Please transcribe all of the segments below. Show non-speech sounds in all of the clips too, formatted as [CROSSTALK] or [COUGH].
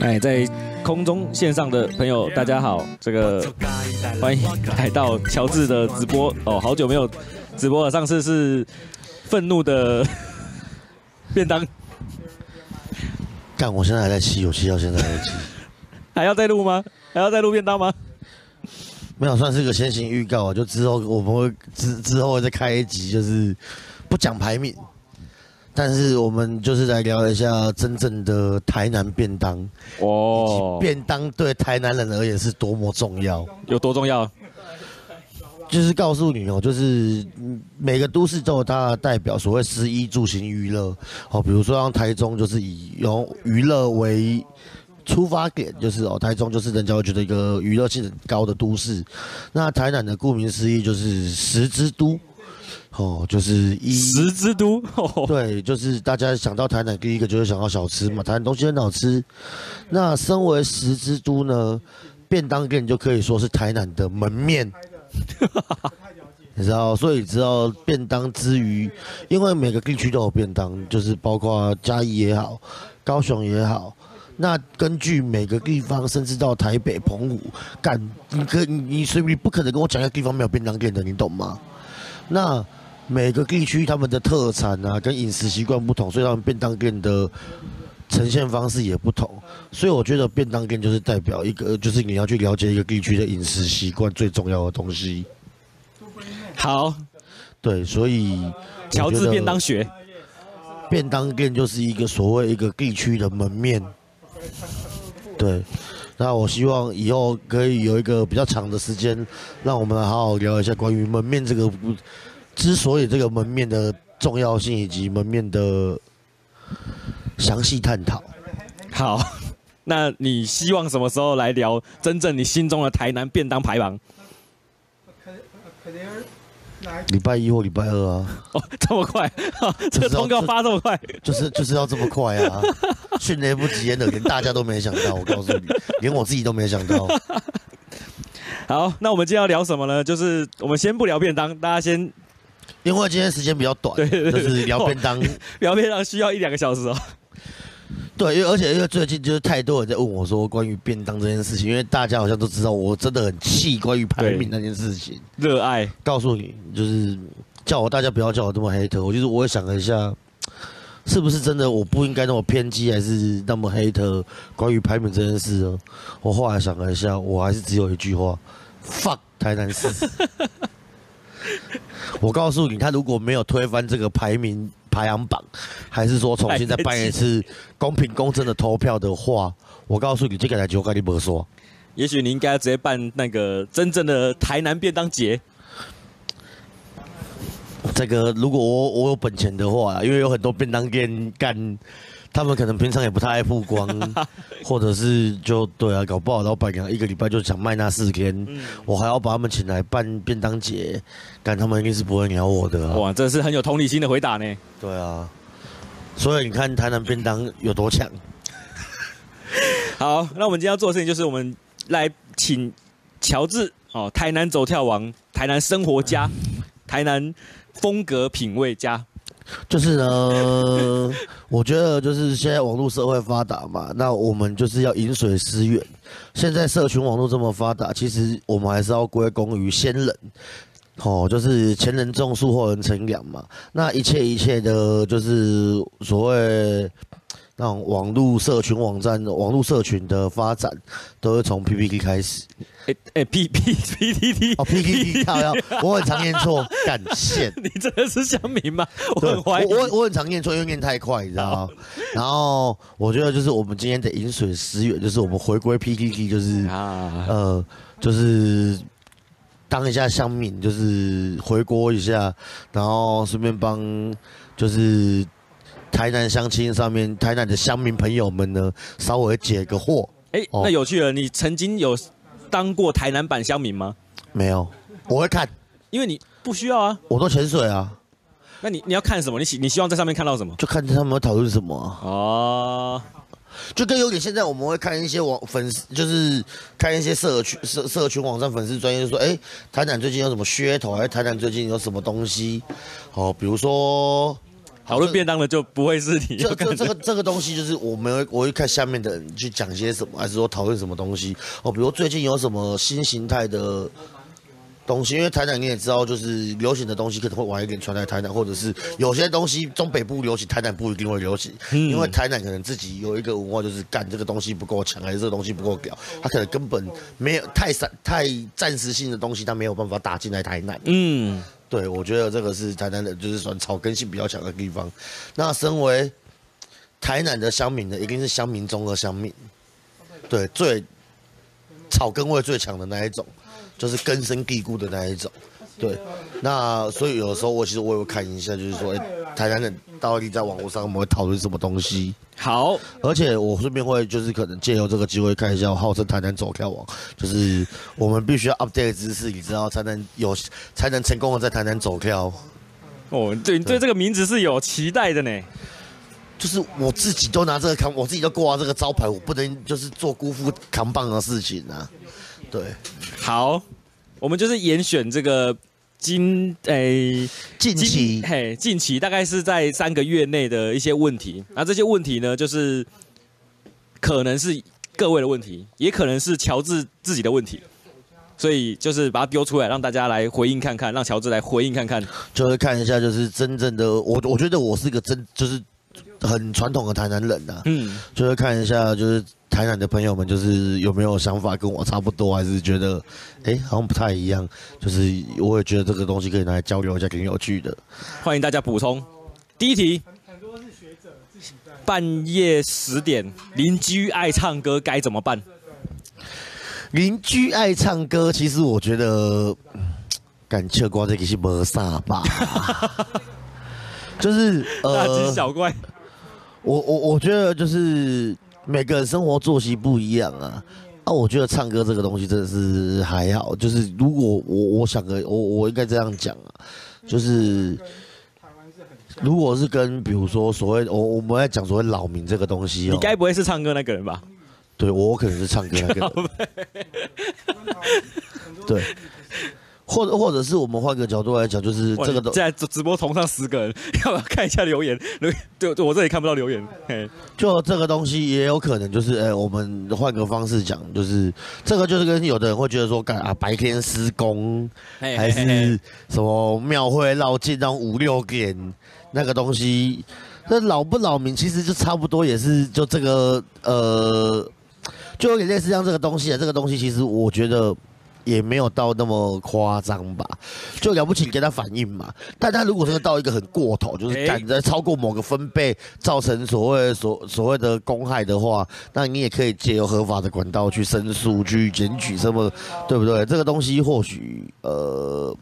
哎，在空中线上的朋友，大家好，这个欢迎来到乔治的直播哦，好久没有直播了，上次是愤怒的 [LAUGHS] 便当，但，我现在还在吃，有吃到现在还在吃，[LAUGHS] 还要再录吗？还要再录便当吗？没有，算是个先行预告啊，就之后我们会之之后会再开一集，就是不讲排名。但是我们就是来聊一下真正的台南便当哦，便当对台南人而言是多么重要，有多重要？就是告诉你哦，就是每个都市都有它的代表，所谓食衣住行娱乐哦，比如说像台中就是以用娱乐为出发点，就是哦，台中就是人家会觉得一个娱乐性很高的都市，那台南的顾名思义就是食之都。哦，就是一食之都，哦，对，就是大家想到台南，第一个就是想到小吃嘛，台南东西很好吃。那身为食之都呢，便当店就可以说是台南的门面，[LAUGHS] 你知道，所以知道便当之余，因为每个地区都有便当，就是包括嘉义也好，高雄也好。那根据每个地方，甚至到台北、澎湖，干，你可你你所以你不可能跟我讲一个地方没有便当店的，你懂吗？那每个地区他们的特产啊，跟饮食习惯不同，所以他们便当店的呈现方式也不同。所以我觉得便当店就是代表一个，就是你要去了解一个地区的饮食习惯最重要的东西。好，对，所以乔治便当学，便当店就是一个所谓一个地区的门面。对，那我希望以后可以有一个比较长的时间，让我们来好好聊一下关于门面这个。之所以这个门面的重要性以及门面的详细探讨，好，[LAUGHS] 那你希望什么时候来聊真正你心中的台南便当排行？[LAUGHS] 礼拜一或礼拜二啊？哦，[LAUGHS] 这么快？[LAUGHS] 这个通告发这么快？就是就是要这么快啊！迅雷不及掩耳，连大家都没想到，我告诉你，连我自己都没想到。好，那我们今天要聊什么呢？就是我们先不聊便当，大家先。因为今天时间比较短，对，对，对，就是聊便当，聊便当需要一两个小时哦。对，因为而且因为最近就是太多人在问我说关于便当这件事情，因为大家好像都知道我真的很气关于排名那件事情，热爱。告诉你，就是叫我大家不要叫我这么黑特，我就是我也想了一下，是不是真的我不应该那么偏激，还是那么黑特关于排名这件事呢？我后来想了一下，我还是只有一句话：fuck 台南市。[LAUGHS] [LAUGHS] 我告诉你，他如果没有推翻这个排名排行榜，还是说重新再办一次公平公正的投票的话，我告诉你，这个台就跟你不说。也许你应该直接办那个真正的台南便当节。这个如果我我有本钱的话，因为有很多便当店干。他们可能平常也不太爱曝光，[LAUGHS] 或者是就对啊，搞不好老板娘一个礼拜就想卖那四天，嗯，我还要把他们请来办便当节，但他们一定是不会鸟我的，啊。哇，这是很有同理心的回答呢。对啊，所以你看台南便当有多强。[LAUGHS] 好，那我们今天要做的事情就是我们来请乔治哦，台南走跳王，台南生活家，[LAUGHS] 台南风格品味家。就是呢，[LAUGHS] 我觉得就是现在网络社会发达嘛，那我们就是要饮水思源。现在社群网络这么发达，其实我们还是要归功于先人，哦，就是前人种树，后人乘凉嘛。那一切一切的，就是所谓。那种网络社群网站、网络社群的发展，都是从 PPT 开始。哎哎，P P P T T 哦，PPT，好呀，我很常念错，[LAUGHS] 感谢。你真的是乡民吗？我很怀疑。我我，我很常念错，因为念太快，你知道吗？然后我觉得就是我们今天的饮水思源，就是我们回归 PPT，就是啊，呃，就是当一下乡民，就是回锅一下，然后顺便帮就是。台南相亲上面，台南的乡民朋友们呢，稍微解个惑。哎、欸，那有趣了，你曾经有当过台南版乡民吗？没有，我会看，因为你不需要啊。我都潜水啊。那你你要看什么？你希你希望在上面看到什么？就看他们讨论什么啊。哦，就跟有点现在我们会看一些网粉丝，就是看一些社区社社群网站粉丝专业，就说哎，台南最近有什么噱头，还是台南最近有什么东西？哦，比如说讨论便当的就不会是你。这这这个这个东西就是我们会我会看下面的人去讲些什么，还是说讨论什么东西？哦，比如最近有什么新形态的。东西，因为台南你也知道，就是流行的东西可能会晚一点传来台南，或者是有些东西中北部流行，台南不一定会流行，因为台南可能自己有一个文化，就是干这个东西不够强，还是这个东西不够屌，他可能根本没有太散太暂时性的东西，他没有办法打进来台南。嗯，对，我觉得这个是台南的，就是算草根性比较强的地方。那身为台南的乡民呢，一定是乡民中的乡民，对，最草根味最强的那一种。就是根深蒂固的那一种，对，那所以有的时候我其实我也会看一下，就是说，哎，台南人到底在网络上我们会讨论什么东西？好，而且我顺便会就是可能借由这个机会看一下，我号称台南走跳王，就是我们必须要 update 知识，你知道才能有才能成功的在台南走跳。哦，对，你对这个名字是有期待的呢。就是我自己都拿这个扛，我自己都挂这个招牌，我不能就是做辜负扛棒的事情啊。对，好，我们就是严选这个今诶、欸、近期嘿近期大概是在三个月内的一些问题，那这些问题呢，就是可能是各位的问题，也可能是乔治自己的问题，所以就是把它丢出来，让大家来回应看看，让乔治来回应看看，就是看一下，就是真正的我，我觉得我是一个真就是很传统的台南人呐、啊，嗯，就是看一下就是。台南的朋友们，就是有没有想法跟我差不多，还是觉得，哎、欸，好像不太一样？就是我也觉得这个东西可以拿来交流一下，挺有趣的。欢迎大家补充。第一题，很多是学者半夜十点，邻居爱唱歌该怎么办？邻居爱唱歌，其实我觉得，敢切瓜这个是没啥吧？[LAUGHS] 就是呃，大惊小怪。我我我觉得就是。每个人生活作息不一样啊，啊，我觉得唱歌这个东西真的是还好。就是如果我我想个我我应该这样讲啊，就是如果是跟比如说所谓我我们在讲所谓扰民这个东西，你该不会是唱歌那个人吧？对，我可能是唱歌那个人。[LAUGHS] 对。或者或者是我们换个角度来讲，就是这个都现在直播同上十个人，[LAUGHS] 要不要看一下留言？[LAUGHS] 对，对我这里看不到留言。嘿，就这个东西也有可能就是，哎、欸，我们换个方式讲，就是这个就是跟有的人会觉得说，干啊，白天施工，还是什么庙会绕境到五六点那个东西，那扰不扰民，其实就差不多也是就这个呃，就有点类似像这个东西啊，这个东西其实我觉得。也没有到那么夸张吧，就了不起给他反应嘛。但他如果说到一个很过头，就是赶着超过某个分贝，造成所谓所所谓的公害的话，那你也可以借由合法的管道去申诉、去检举什么，对不对？这个东西或许呃，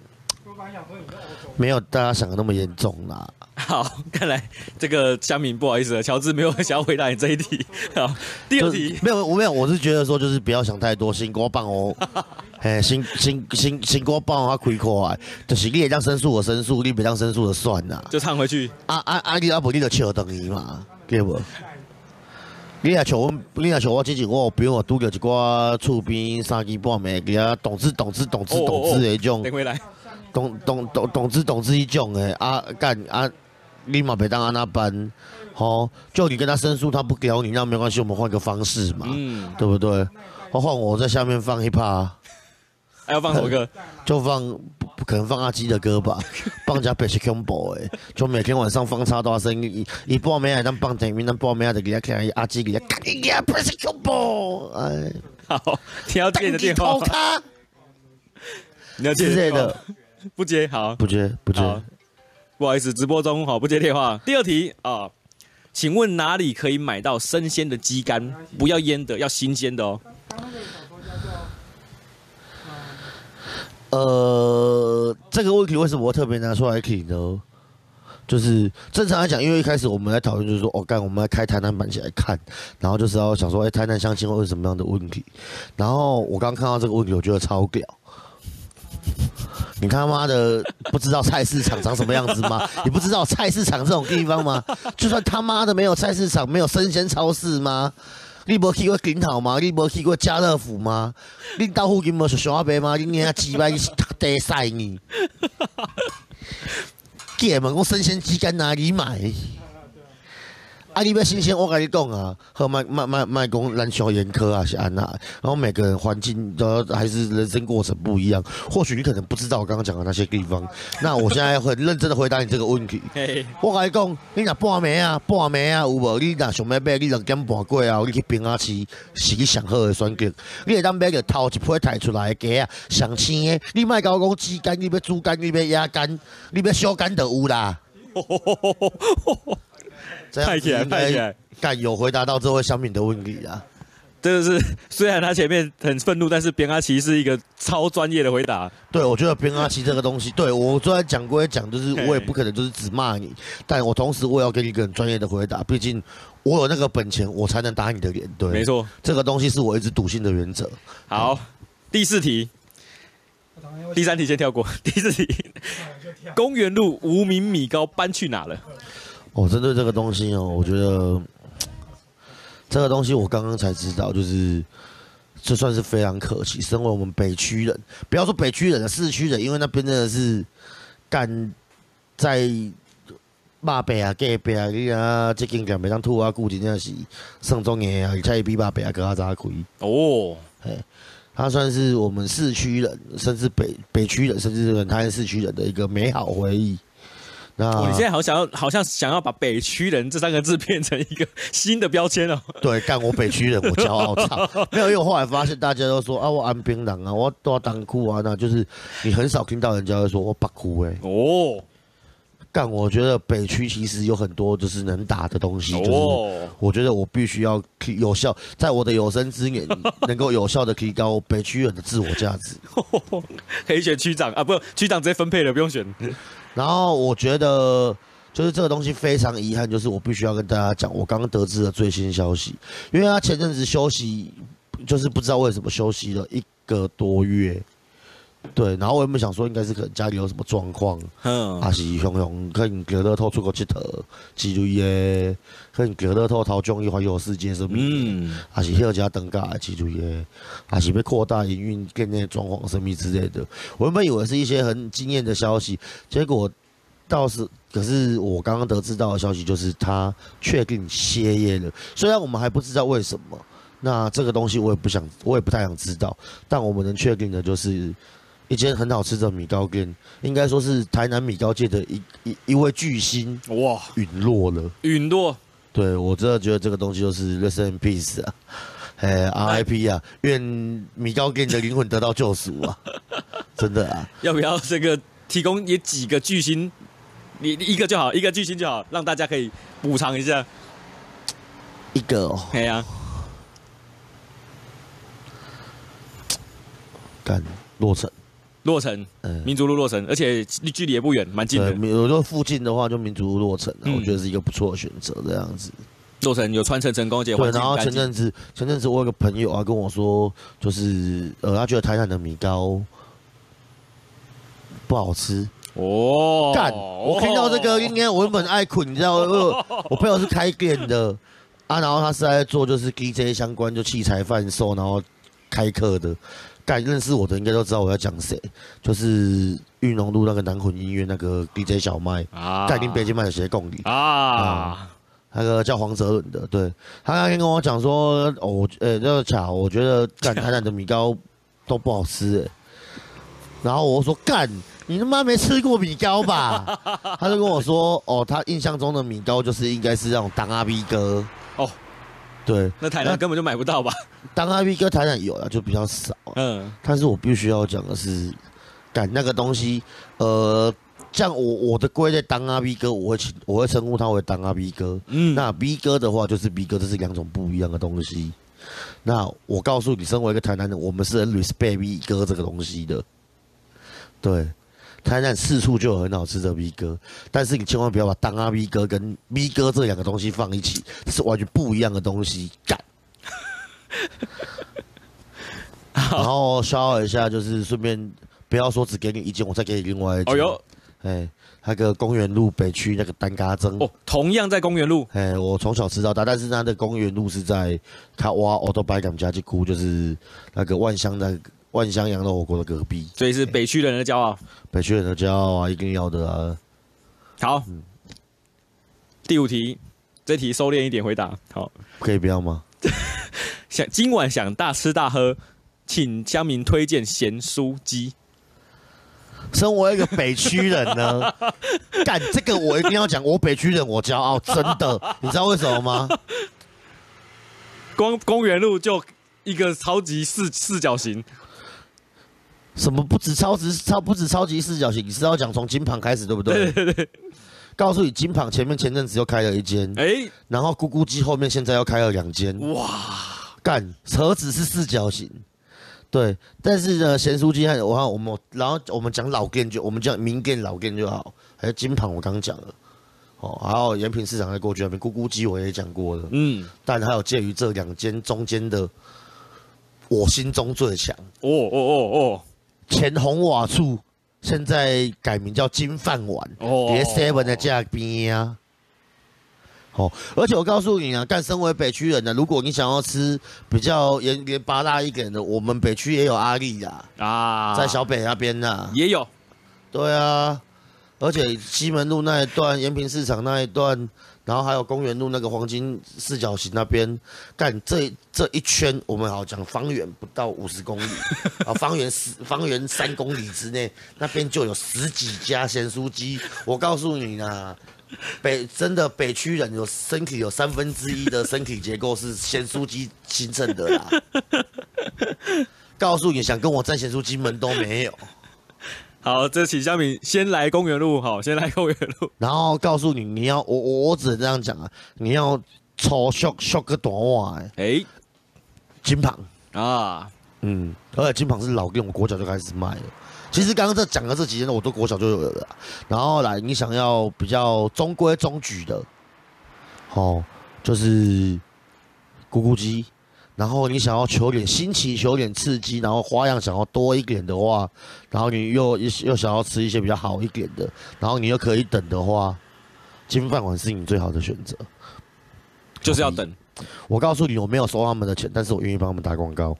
没有大家想的那么严重啦。好，看来这个乡民不好意思了，乔治没有想要回答你这一题。好，第二题没有，我没有，我是觉得说就是不要想太多，新锅棒哦，[LAUGHS] 哎，新新新新锅棒啊，亏亏就是你也当申诉我申诉，你别当申诉的算呐，就唱回去。啊啊啊！你阿伯你就笑等于嘛，对不？你也像我，你也像我之前我比如我拄着一寡厝边三更半暝，给他懂之懂之懂之懂之的种，等回来，懂懂懂懂之懂之一种诶，啊干啊！立马别当安那班，好，就你跟他申诉，他不屌你，那没关系，我们换个方式嘛，嗯，对不对？我换我在下面放 hiphop，还要放什么歌？[LAUGHS] 就放不不可能放阿基的歌吧，[LAUGHS] 放加 bass combo 哎，就每天晚上放超大声，一一播没还当放等于那播没还得给他看阿基给他看一下 bass combo，哎，好，你要接的电话，[LAUGHS] 你要接谁的？[LAUGHS] 不接，好，不接，不接。不好意思，直播中好，不接电话。第二题啊，请问哪里可以买到生鲜的鸡肝？不要腌的，要新鲜的哦。呃，这个问题为什么我特别拿出来提呢？就是正常来讲，因为一开始我们来讨论，就是说，哦，干，我们来开台南版起来看，然后就是要想说，哎，台南相亲会有什么样的问题？然后我刚看到这个问题，我觉得超屌。你他妈的不知道菜市场长什么样子吗？[LAUGHS] 你不知道菜市场这种地方吗？就算他妈的没有菜市场，没有生鲜超市吗？你没去过顶好吗？你没去过家乐福吗？你到附近没有小阿伯吗？你那鸡排是得晒你。[LAUGHS] 给问我生鲜鸡肝哪里买？啊！你要新鲜，我跟你讲啊，和卖卖卖卖讲咱小严苛啊，是安那。然后每个人环境都还是人生过程不一样。或许你可能不知道我刚刚讲的那些地方。那我现在很认真的回答你这个问题。我跟你讲，你若半暝啊，半暝啊，有无？你若想要买，你两点半过啊，你去平安市是你上好的选择。你会当买个头一批抬出来的鸡啊，上青的。你卖甲我讲鸡肝，你要猪肝，你要鸭肝，你要小肝都有啦。[LAUGHS] 太起来，太起来！敢有回答到这位小敏的问题啊？真的是，虽然他前面很愤怒，但是边阿奇是一个超专业的回答。对，我觉得边阿奇这个东西，对我虽然讲归讲，就是我也不可能就是只骂你，但我同时我也要给你一个很专业的回答，毕竟我有那个本钱，我才能打你的脸。对，没错，这个东西是我一直笃信的原则。好，第四题，第三题先跳过。第四题，[LAUGHS] 公园路无名米糕搬去哪了？哦，针对这个东西哦，我觉得这个东西我刚刚才知道，就是这算是非常可惜。身为我们北区人，不要说北区人了市区人，因为那边真的是干在骂北啊、盖北啊，你啊，这间店每当吐啊，估计真的是上中年啊，而且比马北啊更加早开。哦，嘿，他算是我们市区人，甚至北北区人，甚至是他是市区人的一个美好回忆。那你现在好想要，好像想要把北区人这三个字变成一个新的标签哦。[LAUGHS] 对，干我北区人，我骄傲。操，[LAUGHS] 没有，因为我后来发现大家都说啊，我安槟人啊，我都要当哭啊，那就是你很少听到人家会说我北区哎。哦。干，我觉得北区其实有很多就是能打的东西，就是我觉得我必须要有效，在我的有生之年 [LAUGHS] 能够有效的提高北区人的自我价值。可以选区长啊，不，区长直接分配了，不用选。然后我觉得，就是这个东西非常遗憾，就是我必须要跟大家讲，我刚刚得知的最新消息，因为他前阵子休息，就是不知道为什么休息了一个多月，对。然后我原本想说，应该是可能家里有什么状况，嗯，还是熊熊可能隔得透出国去投，之类的，可能隔得透逃中一环游世界什么，嗯，还是要加登嘎之类的，还是被扩大营运跟那状况什么之类的。我原本以为是一些很惊艳的消息，结果。倒是，可是我刚刚得知到的消息就是他确定歇业了。虽然我们还不知道为什么，那这个东西我也不想，我也不太想知道。但我们能确定的就是，一间很好吃的米糕店，应该说是台南米糕界的一一一位巨星哇陨落了。陨落，对我真的觉得这个东西就是 rest in peace 啊，哎 RIP 啊，愿米糕店的灵魂得到救赎啊！真的啊，[LAUGHS] 要不要这个提供也几个巨星？你一个就好，一个巨星就好，让大家可以补偿一下。一个哦，哎呀。干，洛城，洛城，嗯，民族路洛城，而且离距离也不远，蛮近的。如果附近的话，就民族路洛城，我觉得是一个不错的选择。这样子，洛城有传承成功，而且对。然后前阵子，前阵子我有个朋友啊跟我说，就是呃，他觉得台南的米糕不好吃。哦，干！我听到这个，应该我原本爱困，你知道吗？[LAUGHS] 我朋友是开店的啊，然后他是在做就是 DJ 相关，就器材贩售，然后开课的。干，认识我的应该都知道我要讲谁，就是裕农路那个南混音乐那个 DJ 小麦啊，盖丁北京卖的鞋供你。啊，那个叫黄泽伦的，对，他那天跟我讲说，哦，呃，那个巧，我觉得干台南的米糕都不好吃，哎，然后我说干。你他妈没吃过米糕吧？[LAUGHS] 他就跟我说，哦，他印象中的米糕就是应该是那种当阿 B 哥。哦，对，[LAUGHS] 那台南根本就买不到吧？[LAUGHS] 当阿 B 哥台南有啊，就比较少。嗯，但是我必须要讲的是，干那个东西，呃，像我我的归类当阿 B 哥，我会我会称呼他为当阿 B 哥。嗯，那 B 哥的话就是 B 哥，这是两种不一样的东西。那我告诉你，身为一个台南人，我们是很 respect B 哥这个东西的，对。台南四处就有很好吃的 V 哥，但是你千万不要把当阿 V 哥跟 V 哥这两个东西放一起，这是完全不一样的东西。[LAUGHS] 干，然后消耗一下，就是顺便不要说只给你一件，我再给你另外一件。哦哟，哎，那个公园路北区那个单嘎蒸哦，同样在公园路。哎，我从小吃到大，但是他的公园路是在他挖奥多白港家具库，就是那个万香的万香羊肉火锅的隔壁。所以是北区人的骄傲。北区人的骄傲啊，一定要的啊。好，嗯、第五题，这题收敛一点回答。好，可以不要吗？[LAUGHS] 想今晚想大吃大喝，请乡民推荐咸酥鸡。身为一个北区人呢，[LAUGHS] 干这个我一定要讲，我北区人我骄傲，真的，[LAUGHS] 你知道为什么吗？光公园路就一个超级四四角形。什么不止超值超不止超级四角形？你是要讲从金旁开始对不对？对对对。告诉你，金旁前面前阵子又开了一间，哎、欸，然后咕咕鸡后面现在又开了两间。哇，干，车子是四角形，对。但是呢，咸酥鸡还有我看我们，然后我们讲老店就我们讲名店老店就好。还有金旁我刚刚讲了，哦，还有延平市场在过去那边咕咕鸡我也讲过了，嗯。但还有介于这两间中间的，我心中最强。哦哦哦哦。前红瓦处现在改名叫金饭碗，别 seven 的价边啊。哦，而且我告诉你啊，干身为北区人呢，如果你想要吃比较盐盐巴辣一点的，我们北区也有阿力呀。啊，在小北那边呢也有。对啊，而且西门路那一段、延平市场那一段。然后还有公园路那个黄金四角形那边，干这这一圈，我们好讲方圆不到五十公里，[LAUGHS] 啊，方圆十方圆三公里之内，那边就有十几家咸酥鸡。我告诉你呢，北真的北区人有身体有三分之一的身体结构是咸酥鸡形成的啦。[LAUGHS] 告诉你，想跟我占咸酥鸡门都没有。好，这请乡民先来公园路，好，先来公园路，[LAUGHS] 然后告诉你，你要我我我只能这样讲啊，你要抽削削个短袜，哎、欸，金旁啊，嗯，而且金旁是老店，我国小就开始卖了。其实刚刚这讲的这几间，我都国小就有了。然后来，你想要比较中规中矩的，哦，就是咕咕鸡。然后你想要求点新奇，求点刺激，然后花样想要多一点的话，然后你又又想要吃一些比较好一点的，然后你又可以等的话，金饭碗是你最好的选择。就是要等。我告诉你，我没有收他们的钱，但是我愿意帮他们打广告。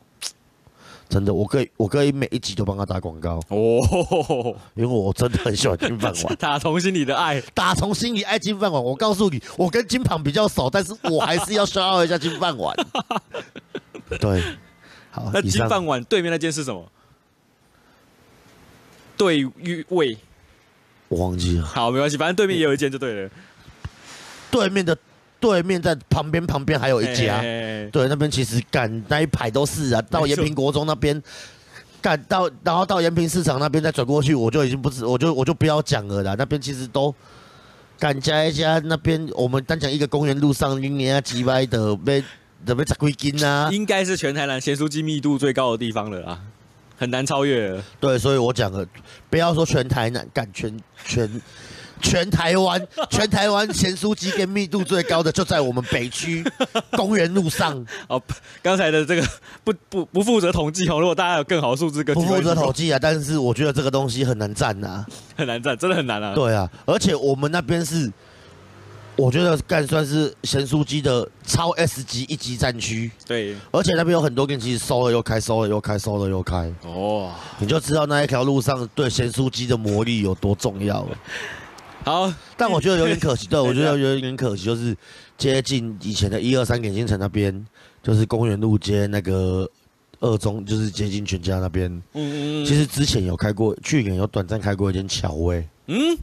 真的，我可以，我可以每一集都帮他打广告哦，因为我真的很喜欢金饭碗，[LAUGHS] 打从心里的爱，打从心里爱金饭碗。我告诉你，我跟金胖比较熟，但是我还是要消耗一下金饭碗。[LAUGHS] 对，好，那金饭碗对面那间是什么？对玉味，我忘记了。好，没关系，反正对面也有一间就对了。对面的。对面在旁边，旁边还有一家，对，那边其实干那一排都是啊。到延平国中那边，干到然后到延平市场那边再转过去，我就已经不知，我就我就不要讲了啦。那边其实都干加一加，那边我们单讲一个公园路上，一年几百的被准备砸几斤啊？应该是全台南咸酥鸡密度最高的地方了啊，很难超越了。对，所以我讲了，不要说全台南，干全全。全台湾，[LAUGHS] 全台湾咸酥鸡跟密度最高的就在我们北区 [LAUGHS] 公园路上。哦，刚才的这个不不不负责统计哦，如果大家有更好的数字，更不负责统计啊。但是我觉得这个东西很难占呐、啊，很难占，真的很难啊。对啊，而且我们那边是，我觉得干算是咸酥鸡的超 S 级一级战区。对，而且那边有很多店其实收了又开，收了又开，收了又开。哦，你就知道那一条路上对咸酥鸡的魔力有多重要了。[LAUGHS] 好，但我觉得有点可惜。[LAUGHS] 对，我觉得有点可惜，就是接近以前的一二三点心城那边，就是公园路街那个二中，就是接近全家那边。嗯嗯嗯。其实之前有开过，去年有短暂开过一间巧味。嗯。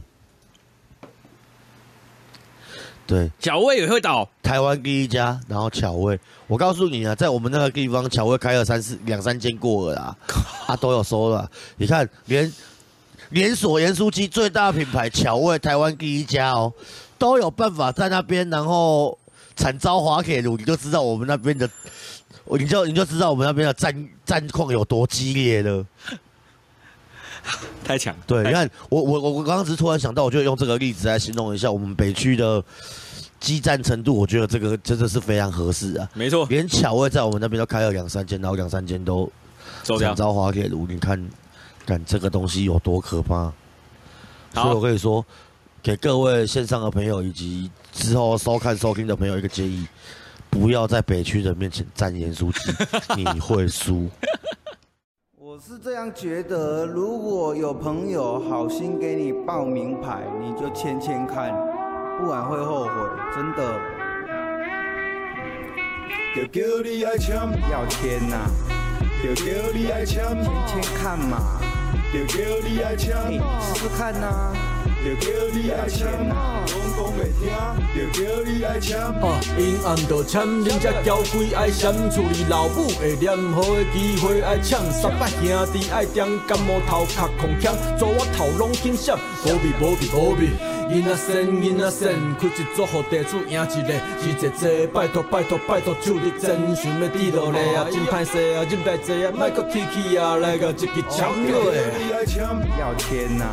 对，巧味也会倒。台湾第一家，然后巧味，我告诉你啊，在我们那个地方，巧味开了三四两三间过了啦，啊都有收了。你看，连。连锁盐酥鸡最大品牌巧味，台湾第一家哦，都有办法在那边，然后惨遭滑铁卢，你就知道我们那边的，你就你就知道我们那边的战战况有多激烈了。太强，对，你看我我我我刚刚只是突然想到，我就用这个例子来形容一下我们北区的激战程度，我觉得这个真的是非常合适啊。没错，连巧味在我们那边都开了两三间，然后两三间都惨遭滑铁卢，你看。看这个东西有多可怕。所以我可以说，给各位线上的朋友以及之后收看收听的朋友一个建议：不要在北区人面前站盐酥鸡，你会输。[LAUGHS] 我是这样觉得，如果有朋友好心给你报名牌，你就签签看，不然会后悔，真的。就叫你爱签，要签呐、啊，就叫你爱签，签签看嘛，你爱签，试试看呐。就叫你爱签，拢讲袂听，就叫你爱签。啊，因暗道签，恁这娇贵爱闪，处理老母会念好的机会爱抢，三八兄弟爱点，感冒头壳空腔，做我头拢紧闪，保庇保庇保庇，因仔神因仔神，开一组互地主赢一个，是姐姐拜托拜托拜托，祝你真想要滴落来啊，真歹势啊，真歹势啊，莫搁提起啊，来个一支签落来。要签呐。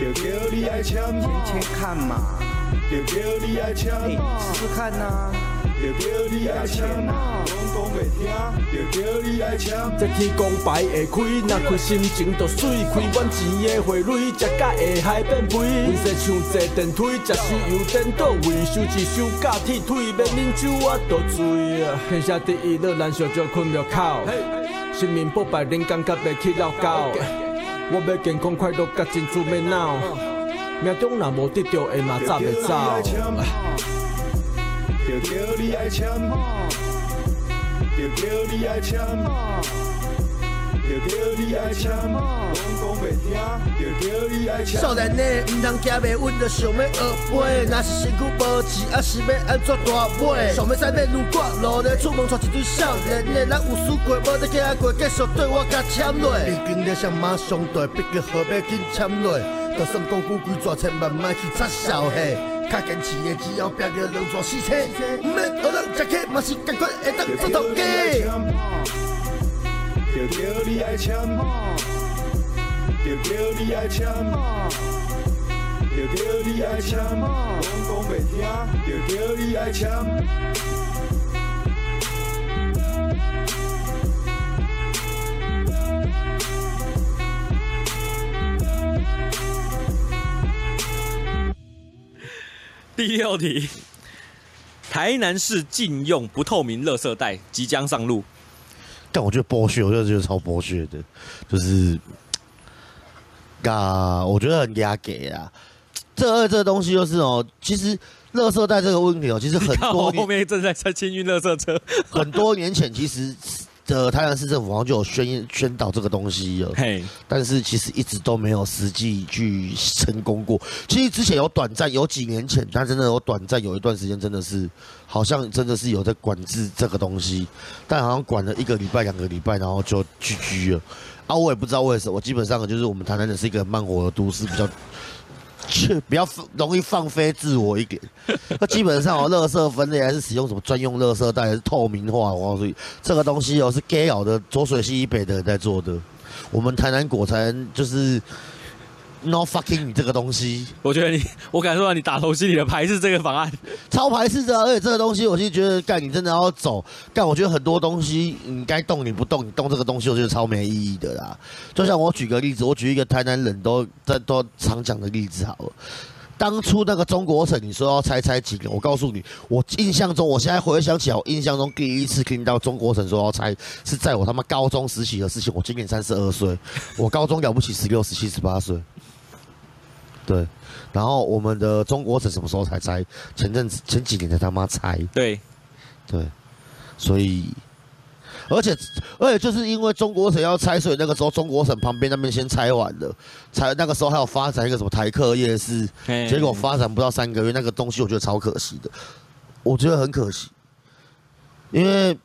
就叫你爱签，签签看嘛。就叫你爱签，试试看呐。就叫你爱签，讲讲袂听。就叫你爱签，这天公牌会开，若开心情就水，开阮钱的花蕊，食甲会海变肥。温势像坐电梯，食输油颠倒位，收一收甲铁腿，免啉酒我都醉啊。天下第一乐难受就困庙口，生命不败人感觉袂起老高。我要健康快乐，甲珍珠免脑。命中若无得到，会嘛走袂走。就叫你爱签，就叫你爱签，就叫你爱签，讲讲袂听，就叫你爱签。少年的毋通惊袂稳，就想要学飞。若是身躯无钱，还是要安怎大买？想要使要路过路咧，出门带一堆少年的，咱有输过，无得惊过，继续对我甲签落。毕竟咧，想马上对，别个好要紧签落。就算讲句几绝，千万莫去插潲嘿。较坚持的，只要拼着两座四千，毋免学人食客，嘛是感觉会当做头家。就叫你爱签，就叫你爱签，就叫你爱签，讲讲袂听，就叫你爱签。第六题，台南市禁用不透明垃圾袋即将上路。但我觉得剥削，我就觉得超剥削的，就是，啊，我觉得很压给啊。这这东西就是哦，其实垃圾袋这个问题哦，其实很多后面正在在清运垃圾车，很多年前其实的台南市政府好像就有宣宣导这个东西了，嘿，但是其实一直都没有实际去成功过。其实之前有短暂，有几年前，但真的有短暂，有一段时间真的是。好像真的是有在管制这个东西，但好像管了一个礼拜、两个礼拜，然后就 GG 了。啊，我也不知道为什么。我基本上就是我们台南的是一个慢火的都市，比较，比较容易放飞自我一点。那基本上哦，垃圾分类还是使用什么专用垃圾袋，还是透明化。我告诉你，这个东西哦是 gay 佬的左水西以北的人在做的。我们台南果才就是。No fucking 你这个东西，我觉得你，我感受到你打头心里的排斥这个方案，超排斥的。而且这个东西，我就觉得，干你真的要走，干我觉得很多东西你该动你不动，你动这个东西，我觉得超没意义的啦。就像我举个例子，我举一个台南人都在都常讲的例子好了。当初那个中国城，你说要拆拆几个，我告诉你，我印象中，我现在回想起来，我印象中第一次听到中国城说要拆，是在我他妈高中时期的事情。我今年三十二岁，我高中了不起十六、十七、十八岁。对，然后我们的中国城什么时候才拆？前阵子前几年才他妈拆。对，对，所以，而且而且就是因为中国城要拆，所以那个时候中国城旁边那边先拆完了，才那个时候还有发展一个什么台客夜市，结果发展不到三个月，那个东西我觉得超可惜的，我觉得很可惜，因为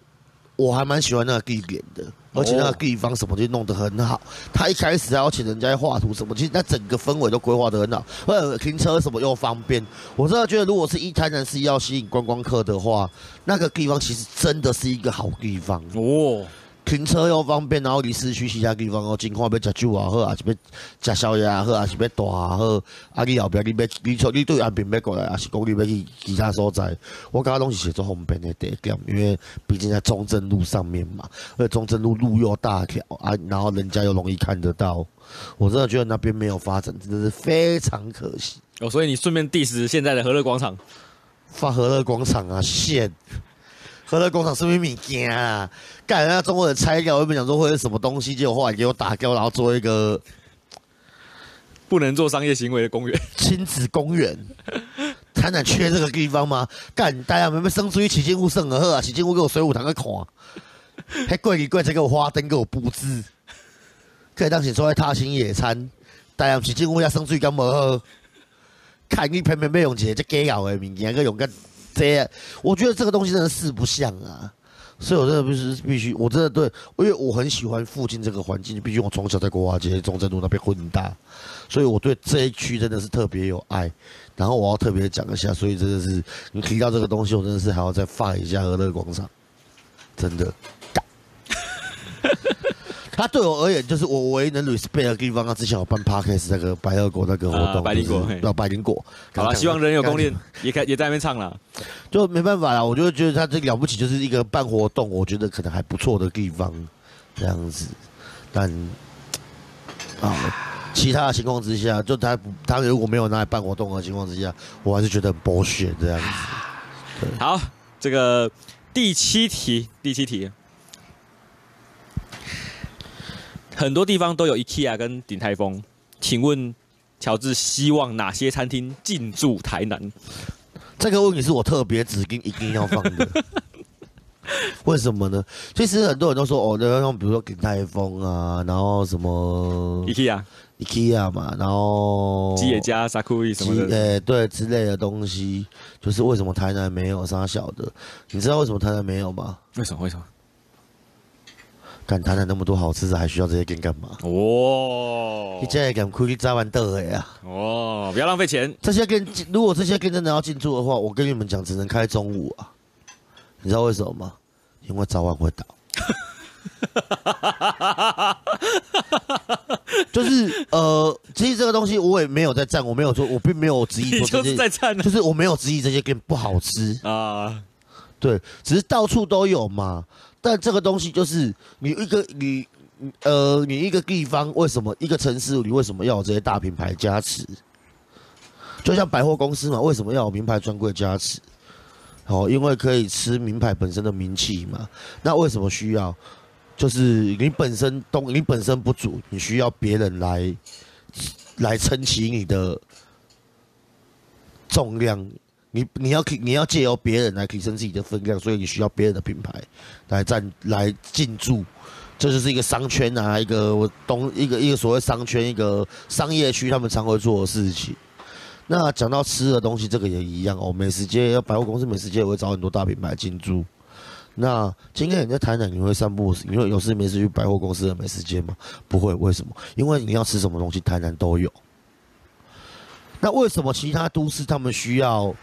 我还蛮喜欢那个地点的。而且那个地方什么就弄得很好，他一开始还要请人家画图什么，其实那整个氛围都规划得很好，而且停车什么又方便。我真的觉得，如果是一台南市要吸引观光客的话，那个地方其实真的是一个好地方哦。停车又方便，然后离市区其他地方哦，近况要吃酒也好，还是要吃宵夜也好，还是要大也好，啊，你后边你要你从你对岸边要过来，还是讲你要去其他所在，我感觉拢是写做方便的地点，因为毕竟在中正路上面嘛，而且中正路路又大条啊，然后人家又容易看得到，我真的觉得那边没有发展，真的是非常可惜。哦，所以你顺便 diss 现在的和乐广场，发和乐广场啊，现。和乐工厂是不是物件啊？干人家中国人拆掉，我原本想说会是什么东西，结果后来给我打掉，然后做一个不能做商业行为的公园，亲子公园。台南缺这个地方吗？干大家有没有生出去起进屋圣而喝啊？起进屋给我水舞堂去看，还贵你贵，再给我花灯给我布置，可以当起出来踏青野餐。大家起进屋要生出去干嘛喝？看你偏偏要用一个这假搞的物件，个用个。这，我觉得这个东西真的四不像啊，所以我真的必须必须，我真的对，因为我很喜欢附近这个环境，毕竟我从小在国华街、中正路那边混大，所以我对这一区真的是特别有爱。然后我要特别讲一下，所以真的是你提到这个东西，我真的是还要再发一下和乐广场，真的。他对我而言，就是我唯一能 respect 的地方。他之前有办 parkas 那个白乐果那个活动，百灵果，叫百灵果。好了，希望人有功练，也开也在那边唱了。就没办法啦，我就觉得他这了不起，就是一个办活动，我觉得可能还不错的地方，这样子。但啊，其他的情况之下，就他他如果没有拿来办活动的情况之下，我还是觉得很剥削这样子。好，这个第七题，第七题。很多地方都有 IKEA 跟鼎泰丰，请问乔治希望哪些餐厅进驻台南？这个问题是我特别指定一定要放的。[LAUGHS] 为什么呢？其实很多人都说哦，那像比如说鼎泰丰啊，然后什么 IKEA、IKEA 嘛，然后吉野家、Sakuri 什么的，哎，对，之类的东西，就是为什么台南没有？啥小的？你知道为什么台南没有吗？为什么？为什么？敢谈了那么多好吃的，还需要这些店干嘛？哦，你这敢亏你砸完豆了呀？哦，不要浪费钱。这些店如果这些店真的要进驻的话，我跟你们讲，只能开中午啊。你知道为什么吗？因为早晚会倒。[LAUGHS] 就是呃，其实这个东西我也没有在赞，我没有说，我并没有质疑说这些，在赞，就是我没有质疑这些店不好吃啊。对，只是到处都有嘛。但这个东西就是你一个你呃，你一个地方为什么一个城市你为什么要有这些大品牌加持？就像百货公司嘛，为什么要有名牌专柜加持？哦，因为可以吃名牌本身的名气嘛。那为什么需要？就是你本身东你本身不足，你需要别人来来撑起你的重量。你你要你要借由别人来提升自己的分量，所以你需要别人的品牌来站来进驻，这就是一个商圈啊，一个东一个一个所谓商圈，一个商业区，他们常会做的事情。那讲到吃的东西，这个也一样哦。美食街百货公司，美食街也会找很多大品牌进驻。那今天你在台南，你会散步，你会有事没事去百货公司的美食街吗？不会，为什么？因为你要吃什么东西，台南都有。那为什么其他都市他们需要？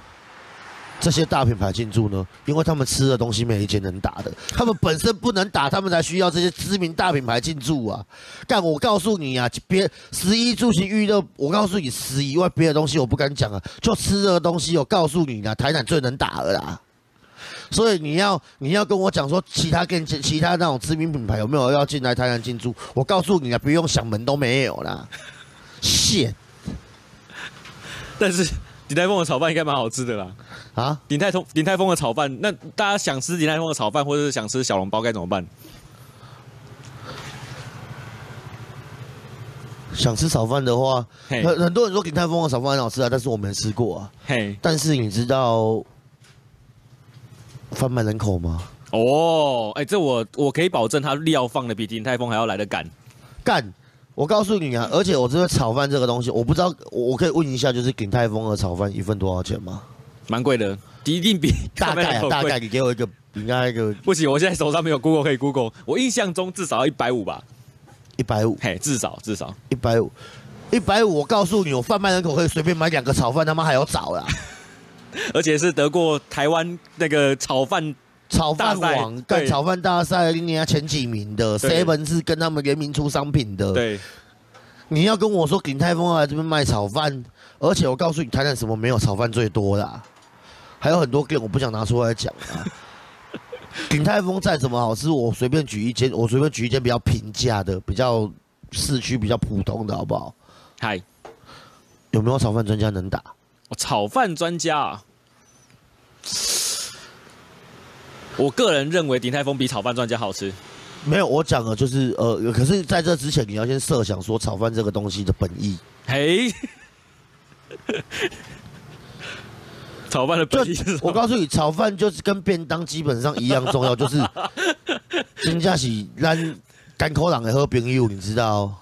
这些大品牌进驻呢？因为他们吃的东西没一间能打的，他们本身不能打，他们才需要这些知名大品牌进驻啊！干，我告诉你啊，别十一住行娱乐，我告诉你，十以外别的东西我不敢讲啊，就吃这个东西，我告诉你啊，台南最能打了啦。所以你要你要跟我讲说，其他跟其他那种知名品牌有没有要进来台南进驻？我告诉你啊，不用想门都没有啦。[LAUGHS] 谢。但是。鼎泰丰的炒饭应该蛮好吃的啦，啊！鼎泰丰鼎泰丰的炒饭，那大家想吃鼎泰丰的炒饭，或者是想吃小笼包该怎么办？想吃炒饭的话，很很多人说鼎泰丰的炒饭很好吃啊，但是我没吃过啊。嘿，但是你知道贩卖人口吗？哦，哎，这我我可以保证，它料放的比鼎泰丰还要来得干，干。我告诉你啊，而且我这个炒饭这个东西，我不知道，我可以问一下，就是鼎泰丰的炒饭一份多少钱吗？蛮贵的，一定比大概啊，[LAUGHS] 大概你给我一个，应该一个不行，我现在手上没有 Google 可以 Google，我印象中至少要一百五吧，一百五，嘿，至少至少。一百五，一百五，我告诉你，我贩卖人口可以随便买两个炒饭，他妈还要找啦，[LAUGHS] 而且是得过台湾那个炒饭炒饭网干炒饭大赛，人家前几名的，seven 是跟他们联名出商品的。对，你要跟我说鼎泰丰要来这边卖炒饭，而且我告诉你，台南什么没有炒饭最多的，啊，还有很多店我不想拿出来讲啊。[LAUGHS] 鼎泰丰再怎么好吃，我随便举一间，我随便举一间比较平价的，比较市区比较普通的，好不好？嗨，有没有炒饭专家能打？炒饭专家啊！我个人认为鼎泰丰比炒饭专家好吃。没有，我讲的就是呃，可是在这之前，你要先设想说炒饭这个东西的本意。嘿，炒饭的本意是，我告诉你，炒饭就是跟便当基本上一样重要，就是 [LAUGHS] 真正是咱干口人的好朋友，你知道？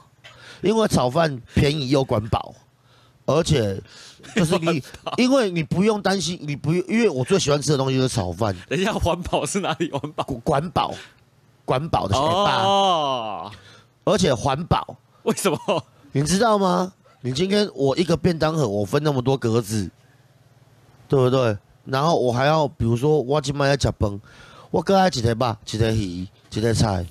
因为炒饭便宜又管饱，而且。就是你，因为你不用担心，你不用，因为我最喜欢吃的东西就是炒饭。等一下，环保是哪里？环保？管饱，管饱的学霸哦。而且环保，为什么？你知道吗？你今天我一个便当盒，我分那么多格子，对不对？然后我还要，比如说我今晚要吃饭，我更爱一个肉，一个鱼，一个菜。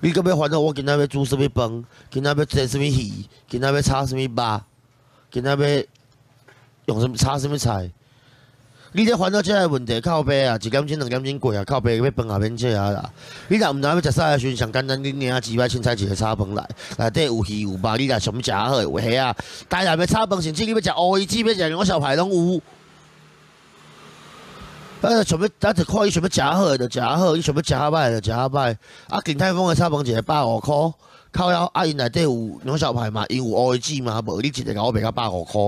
你可别烦恼，我今天要煮什么饭，今天要煎什么鱼，今天要炒什么肉。今仔要用什么炒什么菜？你咧烦恼这个问题靠背啊，一点钟两点钟过啊，靠背要饭也免吃啊啦。你若毋知要食啥时阵，上简单你领啊几百凊彩一个炒饭来，内底有鱼有肉，你若想食好有虾啊。大内面炒饭，甚至你要食乌鱼子，要食两小排拢有。啊，想要，啊，就看伊想要食好的就食好，伊想要食较歹就食较歹。啊，景泰丰的炒饭一个百五块。靠腰阿姨内底有两小排嘛，因有乌鱼子嘛，无你一个甲我卖到百五块，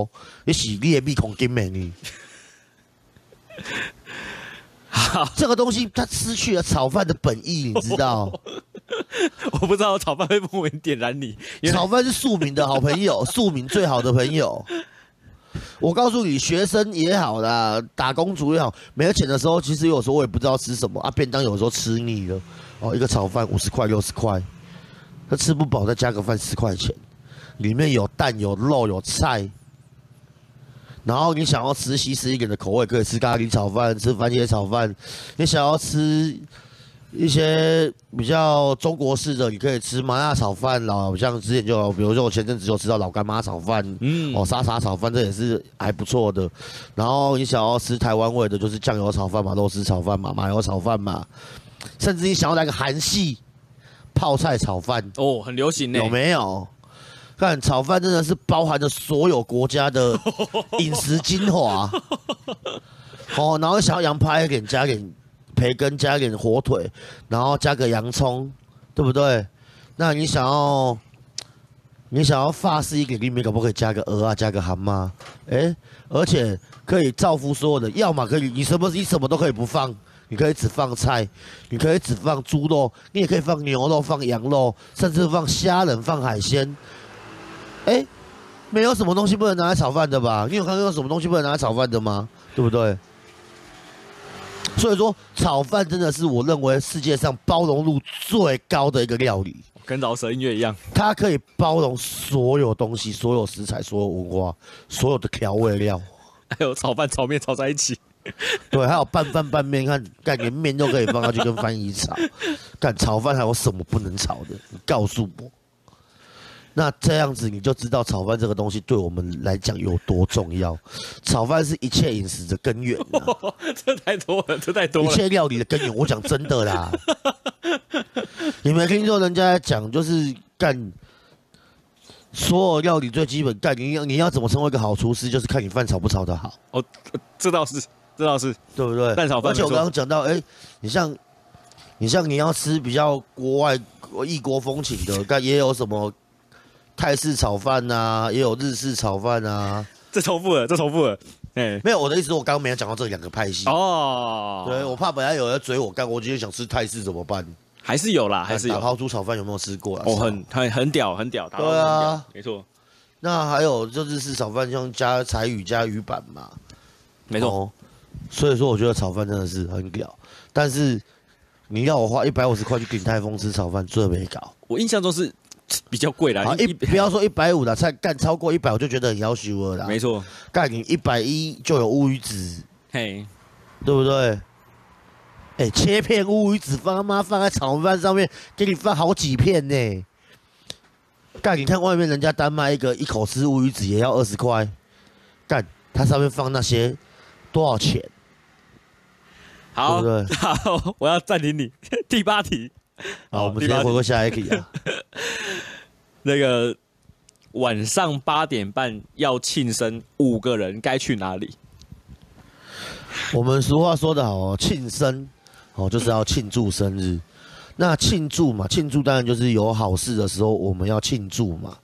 你是你的米空金美女。好，[LAUGHS] 这个东西它失去了炒饭的本意，你知道？[LAUGHS] 我不知道炒饭会不会点燃你。炒饭是庶民的好朋友，[LAUGHS] 庶民最好的朋友。我告诉你，学生也好啦，打工族也好，没有钱的时候，其实有时候我也不知道吃什么啊。便当有时候吃腻了，哦，一个炒饭五十块六十块。他吃不饱，再加个饭十块钱，里面有蛋有肉有菜，然后你想要吃西式一点的口味，可以吃咖喱炒饭，吃番茄炒饭；你想要吃一些比较中国式的，你可以吃麻辣炒饭啦。像之前就，比如说我前阵子就吃到老干妈炒饭，嗯，哦沙茶炒饭这也是还不错的。然后你想要吃台湾味的，就是酱油炒饭嘛，肉丝炒饭嘛，麻油炒饭嘛，甚至你想要来个韩系。泡菜炒饭哦，很流行呢，有没有？看炒饭真的是包含着所有国家的 [LAUGHS] 饮食精华。哦，然后想要羊排，给加点培根，加点火腿，然后加个洋葱，对不对？那你想要，你想要法式一点，里面可不可以加个鹅啊，加个蛤蟆？哎，而且可以造福所有的，要么可以，你什么你什么都可以不放。你可以只放菜，你可以只放猪肉，你也可以放牛肉、放羊肉，甚至放虾仁、放海鲜。哎，没有什么东西不能拿来炒饭的吧？你有看到有什么东西不能拿来炒饭的吗？对不对？所以说，炒饭真的是我认为世界上包容度最高的一个料理，跟饶舌音乐一样，它可以包容所有东西、所有食材、所有文化、所有的调味料，还有炒饭、炒面炒在一起。对，还有拌饭拌面，看干连面都可以放下去跟饭一起炒。干炒饭还有什么不能炒的？你告诉我。那这样子你就知道炒饭这个东西对我们来讲有多重要。炒饭是一切饮食的根源，啊。[LAUGHS] 这太多了，这太多了。一切料理的根源，我讲真的啦。[LAUGHS] 你没听说人家讲，就是干所有料理最基本干，你要你要怎么成为一个好厨师，就是看你饭炒不炒得好。哦，这倒是。这倒是对不对？蛋炒饭，而且我刚刚讲到，哎，你像，你像你要吃比较国外异国风情的，但也有什么泰式炒饭呐、啊，也有日式炒饭啊。这重复了，这重复了。哎，没有，我的意思，我刚刚没有讲到这两个派系。哦，对，我怕本来有人追我干，我今天想吃泰式怎么办？还是有啦，还是有。打抛猪炒饭有没有吃过？哦，很很很屌，很屌。对啊，没错。那还有就日式炒饭，像加柴鱼加鱼板嘛，没错。所以说，我觉得炒饭真的是很屌，但是你要我花一百五十块去鼎泰丰吃炒饭，最没搞。我印象中是比较贵的，好一不要说一百五的菜干超过一百，我就觉得很要求了啦。没错，干你一百一就有乌鱼子，嘿，对不对？哎，切片乌鱼子放他妈放在炒饭上面，给你放好几片呢。干，你看外面人家单卖一个一口吃乌鱼子也要二十块，干，它上面放那些多少钱？好，对对 [LAUGHS] 好，我要暂停你。[LAUGHS] 第八题，[LAUGHS] 好，我们直接回过下一题啊。[LAUGHS] 那个晚上八点半要庆生，五个人该去哪里？我们俗话说得好哦，庆生哦就是要庆祝生日。那庆祝嘛，庆祝当然就是有好事的时候我们要庆祝嘛。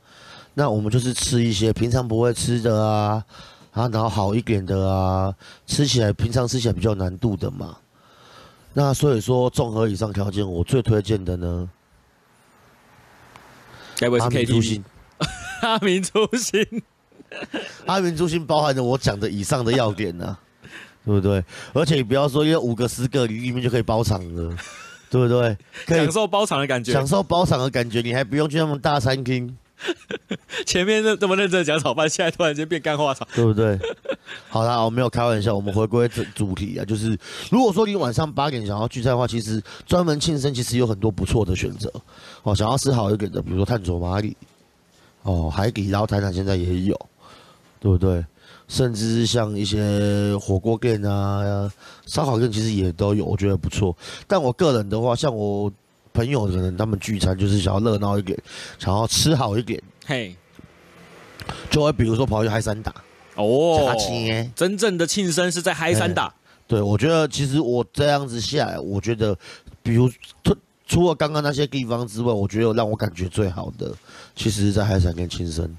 那我们就是吃一些平常不会吃的啊，啊，然后好一点的啊，吃起来平常吃起来比较难度的嘛。那所以说，综合以上条件，我最推荐的呢，该不会是 KTV？[LAUGHS] 阿明初心，阿明初心包含着我讲的以上的要点呢、啊，对不对？而且你不要说，因为五个十个你里面就可以包场了，对不对？可以 [LAUGHS] 享受包场的感觉，享受包场的感觉，你还不用去那么大餐厅。[LAUGHS] 前面这么认真讲炒饭，现在突然间变干话炒，对不对？好啦，我没有开玩笑，我们回归主主题啊，就是如果说你晚上八点想要聚餐的话，其实专门庆生其实有很多不错的选择哦。想要吃好一点的，比如说探索马里哦，海底捞台南现在也有，对不对？甚至像一些火锅店啊、烧烤店，其实也都有，我觉得不错。但我个人的话，像我。朋友可能他们聚餐就是想要热闹一点，想要吃好一点，嘿，就会比如说跑去嗨山打哦，真正的庆生是在嗨山打。对，我觉得其实我这样子下来，我觉得，比如除除了刚刚那些地方之外，我觉得让我感觉最好的，其实是在海产跟庆生。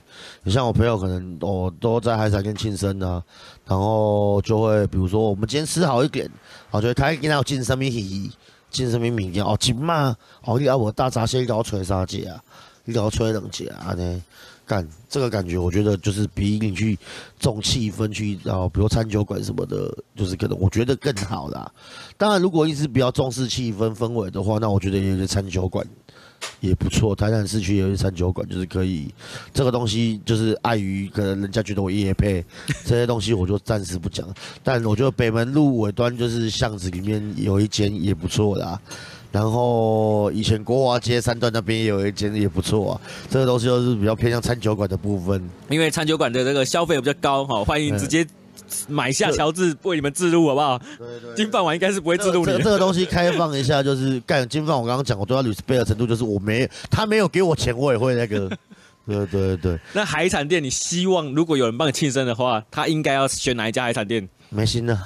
你像我朋友可能哦都在海产跟庆生啊，然后就会比如说我们今天吃好一点，我觉得他今天要进什么戏。进什么名店哦？金嘛哦，你要我大闸蟹，你给我吹三只啊？你给我吹冷气啊？呢？干这个感觉，我觉得就是比你去重气氛去，然后比如餐酒馆什么的，就是可能我觉得更好啦。当然，如果一直比较重视气氛氛围的话，那我觉得也是餐酒馆。也不错，台南市区有一餐酒馆，就是可以。这个东西就是碍于可能人家觉得我夜配这些东西，我就暂时不讲。但我觉得北门路尾端就是巷子里面有一间也不错啦。然后以前国华街三段那边也有一间也不错啊。这个东西都是比较偏向餐酒馆的部分，因为餐酒馆的这个消费比较高哈，欢迎直接。买下乔治为你们自录好不好？对对，对，金饭碗应该是不会自录你的。这个东西开放一下，就是 [LAUGHS] 干金饭。我刚刚讲，我对他 respect 的程度，就是我没他没有给我钱，我也会那个。[LAUGHS] 对对对。那海产店，你希望如果有人帮你庆生的话，他应该要选哪一家海产店？梅心的，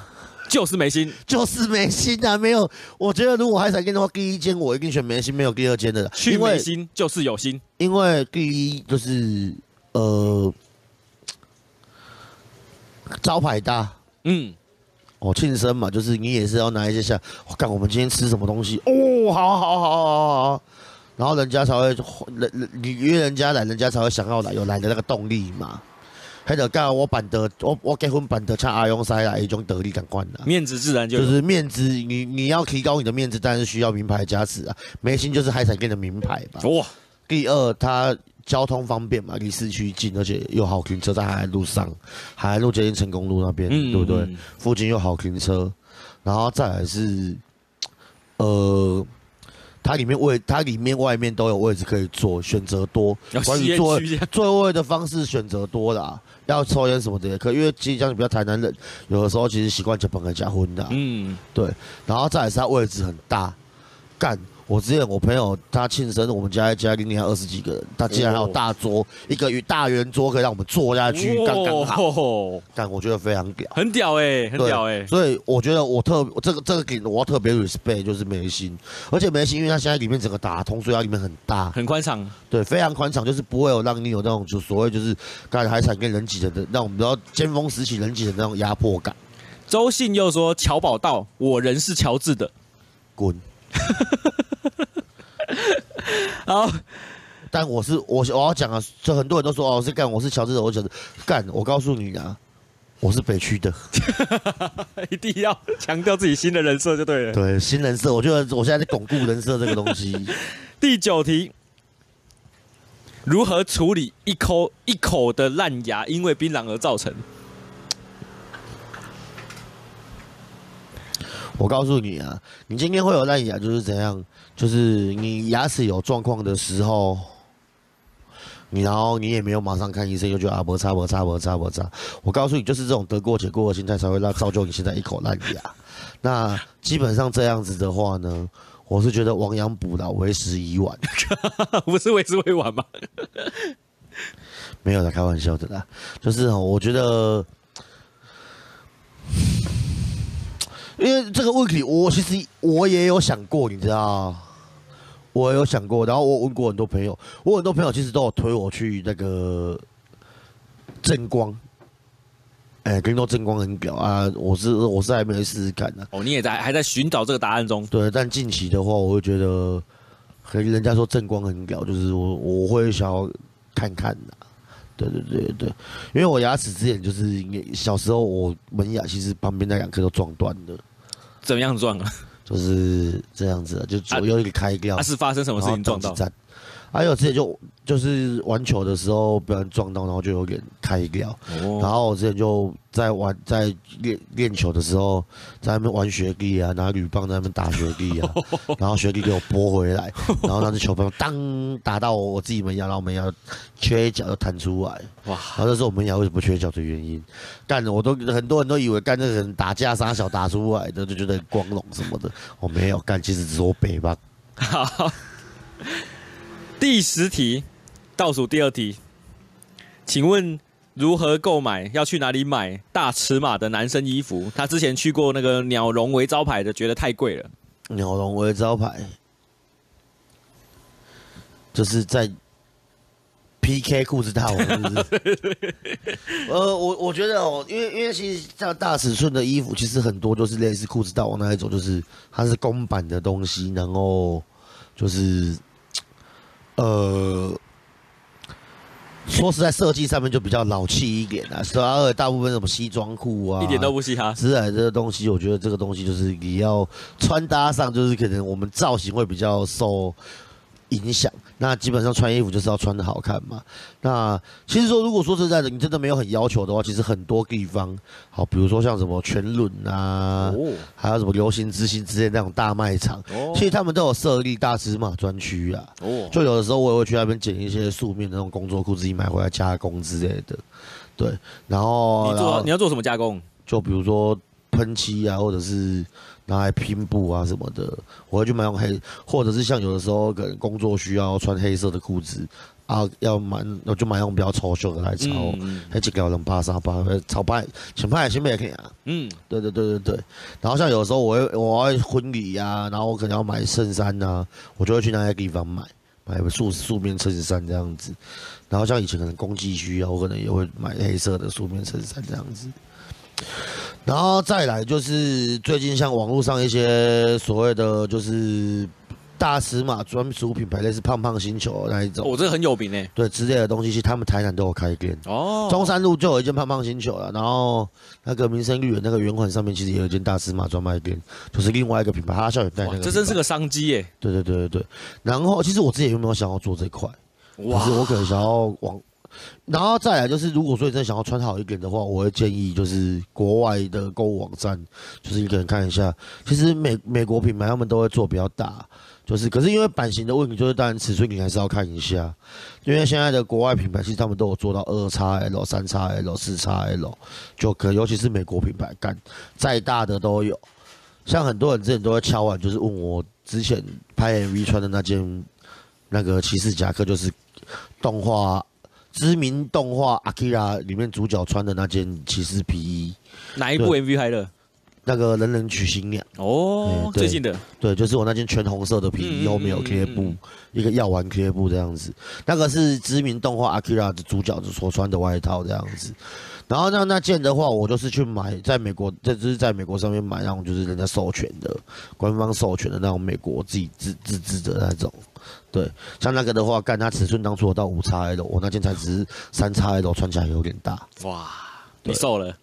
就是梅心，就是梅心啊！没有，我觉得如果海产店的话，第一间我一定选梅心，没有第二间的。去梅心就是有心，因为第一就是呃。招牌大，嗯，哦，庆生嘛，就是你也是要拿一些像，我、哦、干，我们今天吃什么东西？哦，好好好好好，然后人家才会，人你约人家来，人家才会想要来，有来的那个动力嘛。还有刚刚我办的，我我结婚办的，像阿勇塞啦一种得力感官的，面子自然就就是面子，你你要提高你的面子，当然是需要名牌加持啊。眉心就是海产店的名牌吧。哇，第二它。交通方便嘛，离市区近，而且又好停车，在海岸路上，海岸路接近成功路那边，嗯、对不对？附近又好停车，然后再来是，呃，它里面位，它里面外面都有位置可以坐，选择多。关于座座位的方式选择多啦，要抽烟什么的也可以，因为即将比较台南人，有的时候其实习惯就本来结婚的，嗯，对。然后再来是它位置很大，干。我之前我朋友他庆生，我们家一家里面还二十几个人，他竟然还有大桌，一个大圆桌可以让我们坐下去，刚刚好。但我觉得非常屌，很屌哎、欸，很屌哎、欸。所以我觉得我特这个这个给我要特别 respect 就是梅心，而且梅心因为它现在里面整个打通，所以它里面很大，很宽敞。对，非常宽敞，就是不会有让你有那种就所谓就是刚才海产跟人挤人的那种比较尖峰时期人挤人的那种压迫感。周信又说：“乔宝道，我人是乔治的，滚。” [LAUGHS] 好，但我是我我要讲啊，就很多人都说哦，是干我是乔治的，我讲的干，我告诉你啊，我是北区的，[LAUGHS] 一定要强调自己新的人设就对了。对，新人设，我觉得我现在在巩固人设这个东西。[LAUGHS] 第九题，如何处理一口一口的烂牙因为槟榔而造成？我告诉你啊，你今天会有烂牙就是怎样？就是你牙齿有状况的时候，你然后你也没有马上看医生，就觉得啊，摩擦摩擦摩擦摩擦。我告诉你，就是这种得过且过的心态才会让造就你现在一口烂牙。那基本上这样子的话呢，我是觉得亡羊补牢，为时已晚。[LAUGHS] 不是为时未晚吗？[LAUGHS] 没有的开玩笑的啦，就是我觉得。因为这个问题，我其实我也有想过，你知道，我有想过，然后我问过很多朋友，我很多朋友其实都有推我去那个正光，哎，跟你说正光很屌啊，我是我是还没试试看呢。哦，你也在还在寻找这个答案中。对，但近期的话，我会觉得，可人家说正光很屌，就是我我会想要看看的。对对对对，因为我牙齿之前就是小时候我门牙其实旁边那两颗都撞断了。怎么样撞啊？就是这样子，就左右一个开掉。它、啊啊、是发生什么事情撞到？还有之前就就是玩球的时候被人撞到，然后就有点开掉。哦、然后我之前就在玩在练练球的时候，在那边玩雪地啊，拿铝棒在那边打雪地啊，[LAUGHS] 然后雪地给我拨回来，然后那只球棒当打到我我自己门牙，然后门牙缺一角就弹出来。哇！然后这是我门牙为什么不缺角的原因。干我都很多人都以为干这个人打架杀小打出来的，就觉得光荣什么的。我没有干，其实只是我北吧。好。[LAUGHS] 第十题，倒数第二题，请问如何购买？要去哪里买大尺码的男生衣服？他之前去过那个鸟笼为招牌的，觉得太贵了。鸟笼为招牌，就是在 PK 裤子大王，是不是？[LAUGHS] 呃，我我觉得哦，因为因为其实像大尺寸的衣服，其实很多就是类似裤子大王那一种，就是它是公版的东西，然后就是。呃，说实在，设计上面就比较老气一点啊。十二大部分什么西装裤啊，一点都不嘻哈。之类这个东西，我觉得这个东西就是你要穿搭上，就是可能我们造型会比较受。影响，那基本上穿衣服就是要穿的好看嘛。那其实说，如果说实在的，你真的没有很要求的话，其实很多地方，好，比如说像什么全轮啊，哦、还有什么流行之星之类那种大卖场，哦、其实他们都有设立大尺码专区啊。哦，就有的时候我也会去那边捡一些素面的那种工作裤，自己买回来加工之类的。对，然后你做你要做什么加工？就比如说喷漆啊，或者是。拿来拼布啊什么的，我会去买用黑，或者是像有的时候可能工作需要穿黑色的裤子啊，要买我就买用比较丑秀的来炒，还几个人扒沙扒，炒派前派前面也可以啊。嗯，对对对对对。然后像有的时候我会我会婚礼呀、啊，然后我可能要买衬衫呐，我就会去那些地方买，买个素素面衬衫这样子。然后像以前可能公祭需要，我可能也会买黑色的素面衬衫这样子。然后再来就是最近像网络上一些所谓的就是大尺码专属品牌，类似胖胖星球那一种，哦，这个很有名诶。对，之类的东西，其实他们台南都有开店。哦，中山路就有一间胖胖星球了，然后那个民生绿园那个圆环上面其实也有一间大尺码专卖店，就是另外一个品牌，哈笑有带那个。这真是个商机耶！对对对对对。然后其实我自己有没有想要做这块？哇，就是我可能想要往。然后再来就是，如果说你真的想要穿好一点的话，我会建议就是国外的购物网站，就是你可能看一下。其实美美国品牌他们都会做比较大，就是可是因为版型的问题，就是当然尺寸你还是要看一下。因为现在的国外品牌其实他们都有做到二叉 L、三叉 L、四叉 L，就可尤其是美国品牌，干再大的都有。像很多人之前都会敲碗，就是问我之前拍 MV 穿的那件那个骑士夹克，就是动画。知名动画《Akira》里面主角穿的那件骑士皮衣，哪一部 MV 拍的？那个人人娶新娘哦，最近的对，就是我那件全红色的皮衣，后面有贴布，一个药丸贴布这样子。那个是知名动画《Akira》的主角所穿的外套这样子。然后那那件的话，我就是去买，在美国，这就是在美国上面买那种，就是人家授权的，官方授权的那种美国自己自自制的那种。对，像那个的话，干它尺寸当初我到五叉 L，我那件才只是三叉 L，穿起来有点大。哇，你瘦了。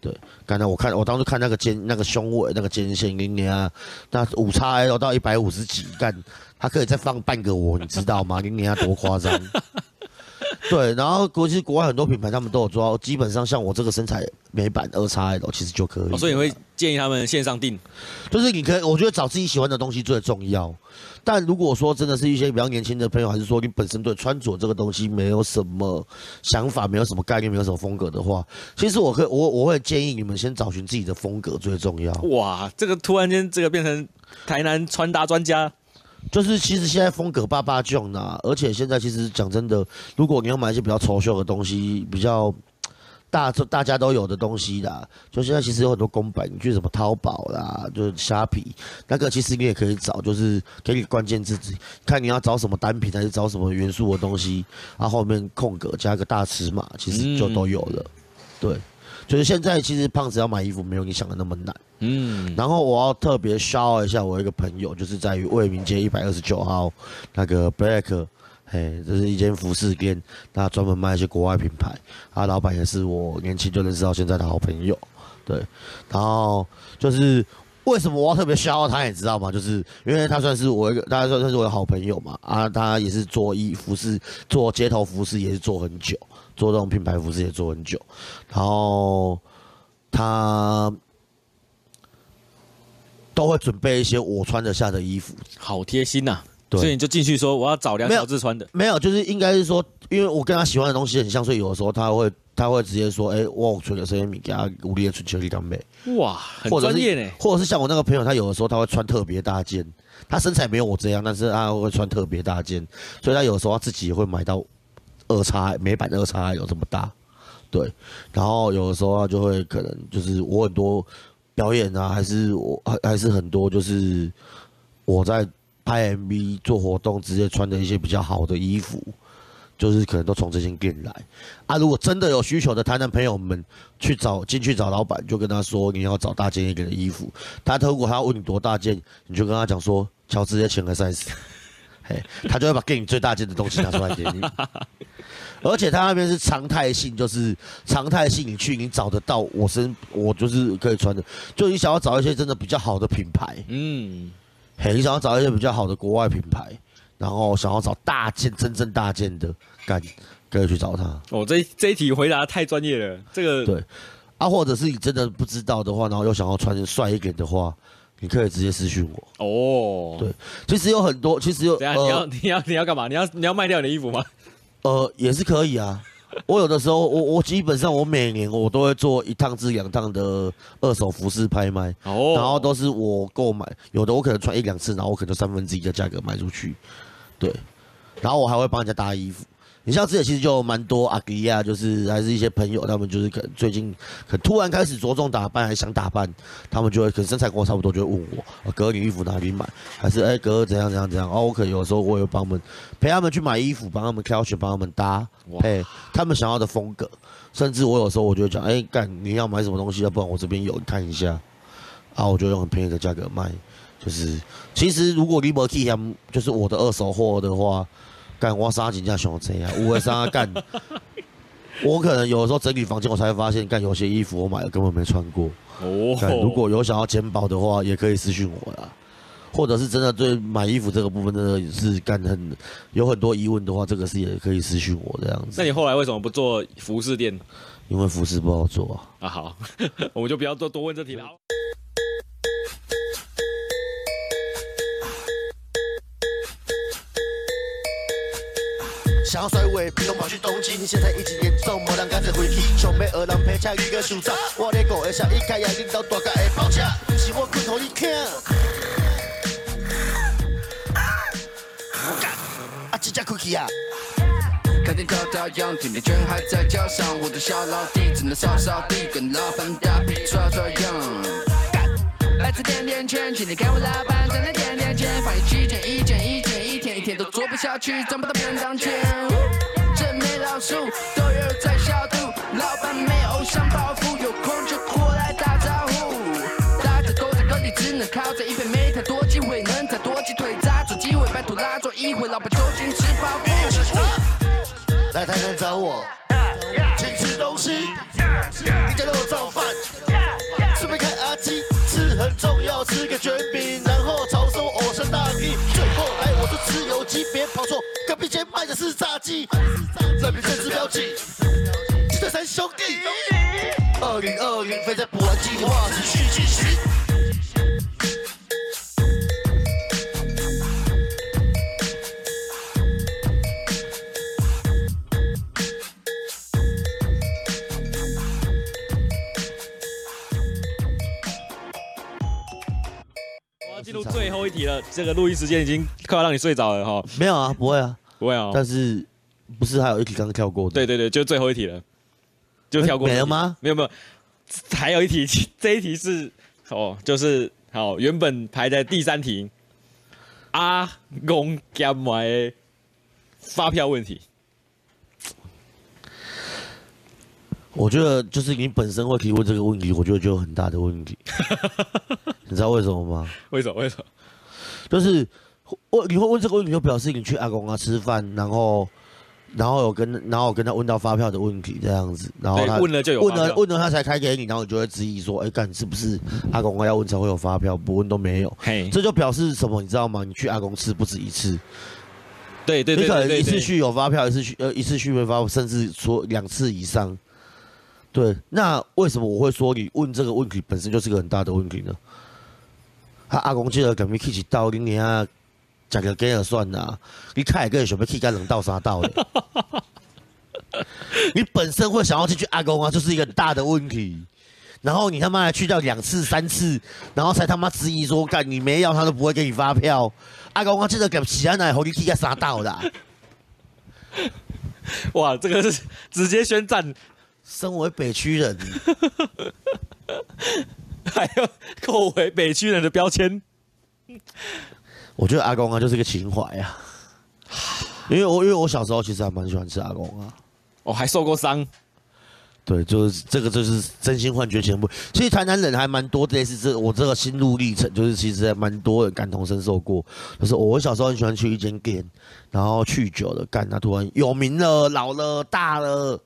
对，刚才我看，我当时看那个肩、那个胸围、那个肩线，给你啊，那五叉 L 到一百五十几，干，它可以再放半个我，你知道吗？给你啊，多夸张！[LAUGHS] 对，然后国际国外很多品牌他们都有做到，基本上像我这个身材美版二叉 L 其实就可以。哦，所以你会建议他们线上订，就是你可以，我觉得找自己喜欢的东西最重要。但如果说真的是一些比较年轻的朋友，还是说你本身对穿着这个东西没有什么想法，没有什么概念，没有什么风格的话，其实我可以，我我会建议你们先找寻自己的风格最重要。哇，这个突然间这个变成台南穿搭专家。就是其实现在风格爸爸囧呐，而且现在其实讲真的，如果你要买一些比较丑秀的东西，比较大大家都有的东西啦，就现在其实有很多公版，你去什么淘宝啦，就是虾皮，那个其实你也可以找，就是给你关键字，看你要找什么单品还是找什么元素的东西，然后后面空格加个大尺码，其实就都有了，对。就是现在，其实胖子要买衣服没有你想的那么难。嗯，然后我要特别 shout 一下我一个朋友，就是在于卫民街一百二十九号那个 Black，嘿，这是一间服饰店，他专门卖一些国外品牌，他老板也是我年轻就认识到现在的好朋友。对，然后就是为什么我要特别 shout 他，也知道吗？就是因为他算是我一个，大家算算是我的好朋友嘛。啊，他也是做衣服饰，做街头服饰也是做很久。做这种品牌服饰也做很久，然后他都会准备一些我穿得下的衣服，好贴心呐、对，所以你就进去说我要找梁乔治穿的。没有，就是应该是说，因为我跟他喜欢的东西很像，所以有的时候他会他会直接说：“哎、欸，我穿的这些米给他无力的穿球衣当美。”哇，很专业呢。或者是像我那个朋友，他有的时候他会穿特别大件，他身材没有我这样，但是他会穿特别大件，所以他有的时候他自己也会买到。二叉美版二叉有这么大，对，然后有的时候他就会可能就是我很多表演啊，还是我还还是很多就是我在拍 MV 做活动直接穿的一些比较好的衣服，就是可能都从这间店来啊。如果真的有需求的台南朋友们去找进去找老板，就跟他说你要找大件一点的衣服。他如果他要问你多大件，你就跟他讲说乔直接前个 size。[LAUGHS] 嘿，他就会把给你最大件的东西拿出来给你，[LAUGHS] 而且他那边是常态性，就是常态性，你去你找得到我身，我就是可以穿的。就你想要找一些真的比较好的品牌，嗯，嘿，你想要找一些比较好的国外品牌，然后想要找大件、真正大件的，干，可以去找他。哦，这这一题回答太专业了，这个对啊，或者是你真的不知道的话，然后又想要穿帅一点的话。你可以直接私讯我哦。对，其实有很多，其实有。等下你要你要你要干嘛？你要你要卖掉你的衣服吗？呃，也是可以啊。[LAUGHS] 我有的时候，我我基本上我每年我都会做一趟至两趟的二手服饰拍卖。哦。然后都是我购买，有的我可能穿一两次，然后我可能三分之一的价格卖出去。对。然后我还会帮人家搭衣服。你像之前其实就蛮多阿迪亚，就是还是一些朋友，他们就是可能最近可突然开始着重打扮，还想打扮，他们就会可能身材跟我差不多，就会问我，哥你衣服哪里买？还是哎、欸、哥怎样怎样怎样？哦，我可能有时候我也帮他们陪他们去买衣服，帮他们挑选，帮他们搭配他们想要的风格。甚至我有时候我就会讲，哎、欸、干你要买什么东西？要不然我这边有，你看一下。啊，我就用很便宜的价格卖。就是其实如果你没去想，就是我的二手货的话。干我啥真正想这样，[LAUGHS] 有的啥干，我可能有的时候整理房间，我才会发现，干有些衣服我买了根本没穿过。哦，如果有想要捡宝的话，也可以私信我啦。或者是真的对买衣服这个部分真的是干很有很多疑问的话，这个是也可以私信我这样子。那你后来为什么不做服饰店？因为服饰不好做啊。啊好，[LAUGHS] 我们就不要多多问这题了。想要甩尾，比如跑去东京，现在疫情严重，没人敢再回去。想要学人陪车一个手杖，我咧讲的下一开呀，领导大家会包车，不是我骨头你听。啊，这只开去啊！开店跳跳羊，甜甜圈还在脚上，我的小老弟只能扫扫地，跟老板打屁抓抓羊。干，来自甜甜圈，请你看。我老板在那甜甜圈，发现几件一件一。都做不下去，赚不到便当钱。这没老鼠，都有在消毒。老板没偶像包袱，有空就过来打招呼。大家都在各地，只能靠着一杯，没太多机会，能太多鸡腿，抓住机会，拜托拉住一回，老板究竟吃饱不？来台南找我，请吃东西，你家肉燥饭，顺便看阿基，吃很重要，吃个卷饼，鸡，别跑错，隔壁街卖的是炸鸡。记，人民政治标记，这三兄弟，二零二零飞在不完计划持续进行。题了，这个录音时间已经快要让你睡着了哈。没有啊，不会啊，不会啊。但是不是还有一题刚刚跳过的？对对对，就最后一题了，就跳过。没了吗？没有没有，还有一题，这一题是哦，就是好，原本排在第三题，阿公加买发票问题。我觉得就是你本身会提问这个问题，我觉得就有很大的问题。[LAUGHS] 你知道为什么吗？为什么？为什么？就是问你会问这个问题，就表示你去阿公啊吃饭，然后然后有跟然后有跟他问到发票的问题这样子，然后他问了就有问了问了他才开给你，然后你就会质疑说，哎，干是不是阿公啊要问才会有发票，不问都没有。嘿，这就表示什么？你知道吗？你去阿公吃不止一次。对对对，你可能一次去有发票，一次去呃一次去没发票，甚至说两次以上。对，那为什么我会说你问这个问题本身就是个很大的问题呢？他阿公记得跟你去一刀，你啊讲个给就算啦，你开一个想要去干两道三道的，[LAUGHS] 你本身会想要进去阿公啊，就是一个很大的问题。然后你他妈还去掉两次三次，然后才他妈质疑说干你没要他都不会给你发票。阿公啊，记得给其他奶后你去干三道的。[LAUGHS] 哇，这个是直接宣战。身为北区人，[LAUGHS] 还要扣回北区人的标签。我觉得阿公啊，就是个情怀呀。因为我因为我小时候其实还蛮喜欢吃阿公啊。我还受过伤。对，就是这个就是真心换绝全部。其实台南人还蛮多类似这我这个心路历程，就是其实还蛮多人感同身受过。就是我小时候很喜欢去一间店，然后去久了，干他突然有名了，老了，大了。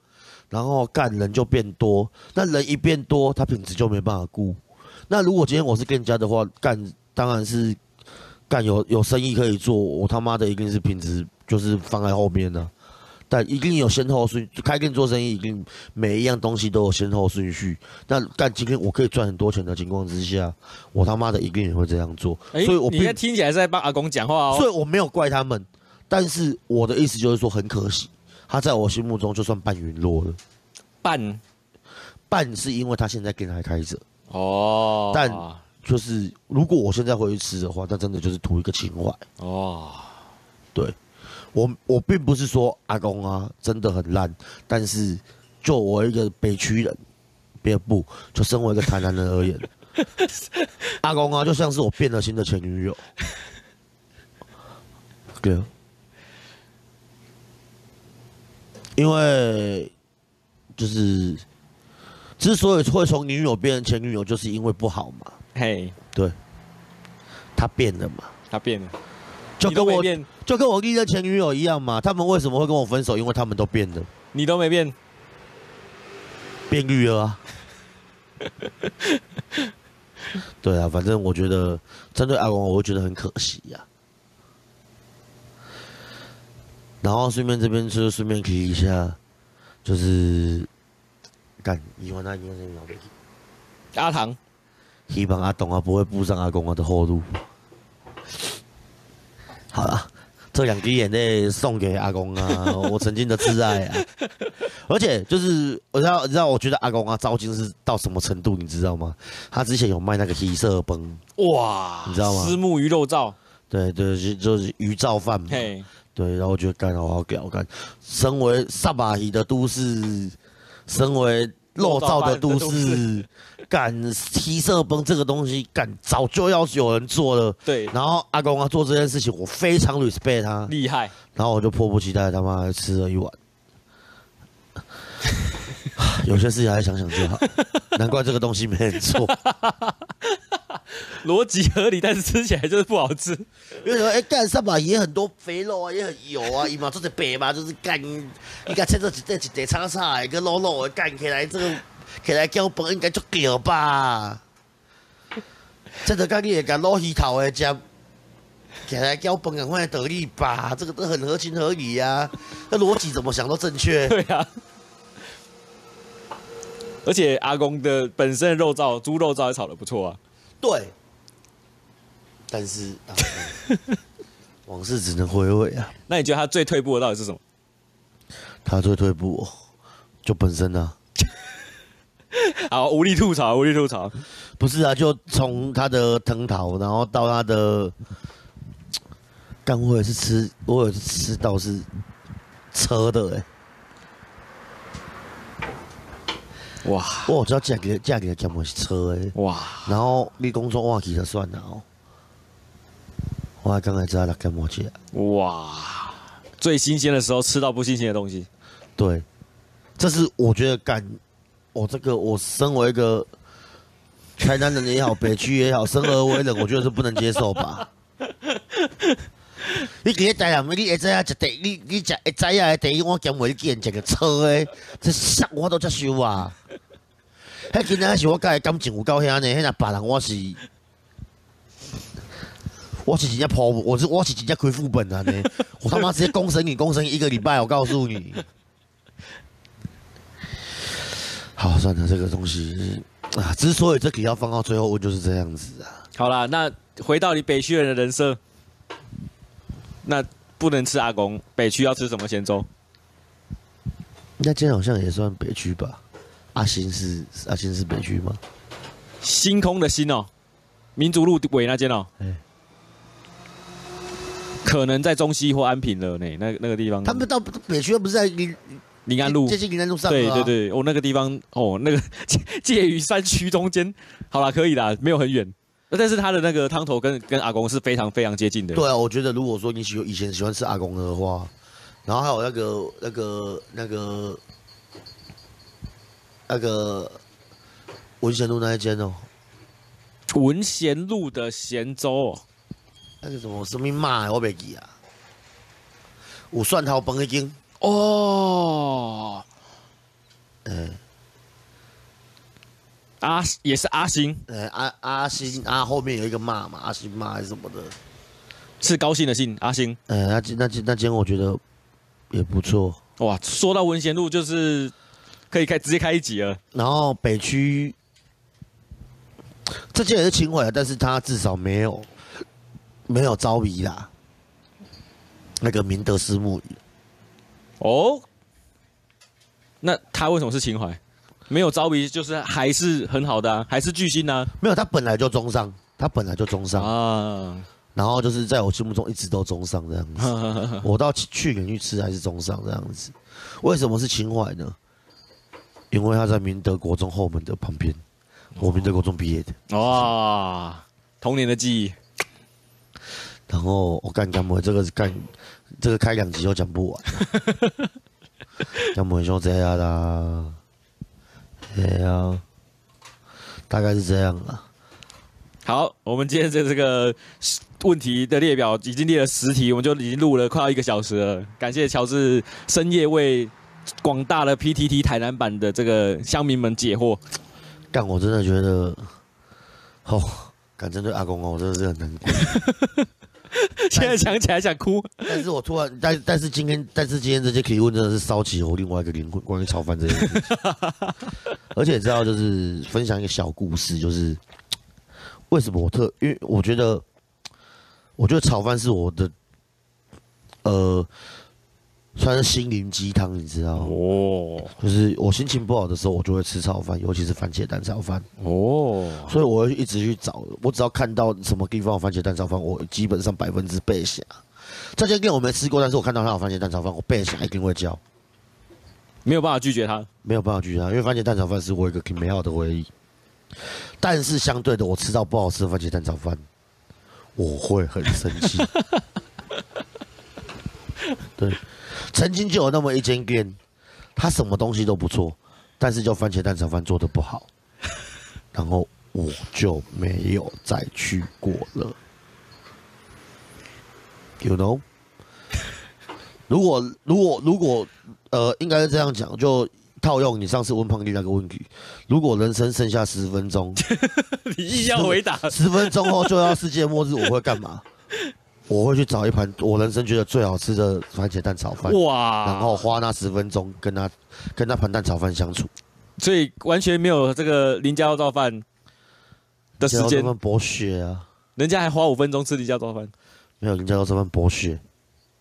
然后干人就变多，那人一变多，他品质就没办法顾。那如果今天我是店家的话，干当然是干有有生意可以做，我他妈的一定是品质就是放在后面的、啊，但一定有先后顺。开店做生意，一定每一样东西都有先后顺序。那干今天我可以赚很多钱的情况之下，我他妈的一定也会这样做。欸、所以我你现在听起来是在帮阿公讲话哦。所以我没有怪他们，但是我的意思就是说很可惜。他在我心目中就算半陨落了，半半是因为他现在店还开着哦，但就是如果我现在回去吃的话，那真的就是图一个情怀。哦。对，我我并不是说阿公啊真的很烂，但是就我一个北区人，别不就身为一个台南人而言，[LAUGHS] 阿公啊就像是我变了心的前女友，对。因为就是之所以会从女友变成前女友，就是因为不好嘛。嘿，对，他变了嘛，他变了，就跟我就跟我历任前女友一样嘛。他们为什么会跟我分手？因为他们都变了，你都没变，变绿了啊。[LAUGHS] 对啊，反正我觉得针对阿公，我会觉得很可惜呀、啊。然后顺便这边就顺便提一下，就是干以后那因为是老北阿唐，希望阿董啊不会步上阿公啊的后路。好了，这两滴眼泪送给阿公啊，[LAUGHS] 我曾经的挚爱啊。而且就是我知道，你知道，我觉得阿公啊糟心是到什么程度，你知道吗？他之前有卖那个黑色崩，哇，你知道吗？虱目鱼肉燥，对对，就就是鱼燥饭嘛。对，然后我觉得干好好屌干，身为萨巴伊的都市，身为肉燥的都市，敢提色崩这个东西敢早就要有人做了。对，然后阿公啊做这件事情，我非常 respect 他，厉害。然后我就迫不及待他妈还吃了一碗。[LAUGHS] 有些事情还是想想就好，难怪这个东西没人做。[LAUGHS] 逻辑合理，但是吃起来就是不好吃。因为说，哎，干上吧也很多肥肉啊，也很油啊，一嘛做的白嘛，就是干，应该切做一块一块叉叉，一个肉肉的干起来，这个起来叫饭应该足够吧？这个干你也干捞鱼头的吃，起来交本赶快得力吧，这个都很合情合理呀、啊，那逻辑怎么想都正确。[LAUGHS] 对啊，而且阿公的本身的肉燥猪肉燥也炒的不错啊。对，但是、啊、[LAUGHS] 往事只能回味啊。那你觉得他最退步的到底是什么？他最退步就本身啊。好，无力吐槽，无力吐槽。不是啊，就从他的藤桃，然后到他的，干我也是吃，我也是吃到是车的哎、欸，哇，我知道嫁给嫁给他干嘛是车哎、欸，哇，然后你工作忘记就算了哦，我还刚才知道他干嘛去，哇，最新鲜的时候吃到不新鲜的东西，对，这是我觉得干。我、哦、这个，我身为一个台南人也好，北区也好，生而为人，我觉得是不能接受吧。[LAUGHS] [LAUGHS] 你今日台南，你会知影食第，你你食会知影第一碗咸味鸡，食个臭诶，这啥我都接受啊。迄今仔是我甲伊感情有够遐呢，迄若别人我是，我是真正破，我是我是真正亏副本啊呢。[LAUGHS] 我他妈直接公审你，公审一个礼拜，我告诉你。好，算了，这个东西啊，之所以这题要放到最后问，就是这样子啊。好啦，那回到你北区人的人设，那不能吃阿公，北区要吃什么咸粥？那间好像也算北区吧？阿星是阿星是北区吗？星空的星哦，民族路尾那间哦。欸、可能在中西或安平了呢，那那个地方。他们到北区又不是在林林安路，接近林安路上。对对对，哦，那个地方，哦，那个 [LAUGHS] 介于山区中间，好啦，可以啦，没有很远。但是他的那个汤头跟跟阿公是非常非常接近的。对啊，我觉得如果说你喜以前喜欢吃阿公的话，然后还有那个那个那个那个文贤路那一间哦，文贤路的咸粥哦，那个什么什么妈，我没记啊，有蒜头饭一斤。哦，阿也是阿星，呃，阿阿星，阿后面有一个骂嘛，阿星骂还是什么的，是高兴的兴，阿星，呃，那那那那间我觉得也不错。哇，说到文贤路，就是可以开直接开一集了。然后北区这间也是情怀，但是他至少没有没有招鼻啦，那个明德思慕鱼。哦，那他为什么是情怀？没有招比，就是还是很好的啊，还是巨星呢？没有，他本来就中上，他本来就中上啊。然后就是在我心目中一直都中上这样子。[LAUGHS] 我到去年去吃还是中上这样子。为什么是情怀呢？因为他在明德国中后门的旁边，我明德国中毕业的。哇，童年的记忆。然后我干干么？这个是干。这个开两集都讲不完，讲不完就这样啦。对呀，大概是这样了。好，我们今天的这个问题的列表已经列了十题，我们就已经录了快要一个小时了。感谢乔治深夜为广大的 PTT 台南版的这个乡民们解惑。但，我真的觉得，哦，敢针对阿公哦，我真的是很难过。[LAUGHS] [LAUGHS] 现在想起来想哭，但是我突然，但但是今天，但是今天这些提问真的是烧起我另外一个灵魂，关于炒饭这件事情。[LAUGHS] 而且知道就是分享一个小故事，就是为什么我特，因为我觉得，我觉得炒饭是我的，呃。算是心灵鸡汤，你知道吗？哦，就是我心情不好的时候，我就会吃炒饭，尤其是番茄蛋炒饭。哦，所以我会一直去找，我只要看到什么地方有番茄蛋炒饭，我基本上百分之百想。这家店我没吃过，但是我看到它有番茄蛋炒饭，我背下一定会叫，没有办法拒绝他，没有办法拒绝他，因为番茄蛋炒饭是我一个挺美好的回忆。但是相对的，我吃到不好吃的番茄蛋炒饭，我会很生气。[LAUGHS] 对。曾经就有那么一间店，他什么东西都不错，但是就番茄蛋炒饭做的不好，[LAUGHS] 然后我就没有再去过了。You know？[LAUGHS] 如果如果如果呃，应该是这样讲，就套用你上次问胖弟那个问题：如果人生剩下十分钟，[LAUGHS] 你硬要回答，十分钟后就要世界末日，我会干嘛？我会去找一盘我人生觉得最好吃的番茄蛋炒饭，哇，然后花那十分钟跟他跟那盘蛋炒饭相处，所以完全没有这个林家肉燥饭的时间，剥削啊！人家还花五分钟吃林家肉燥饭，没有林家肉燥饭剥削。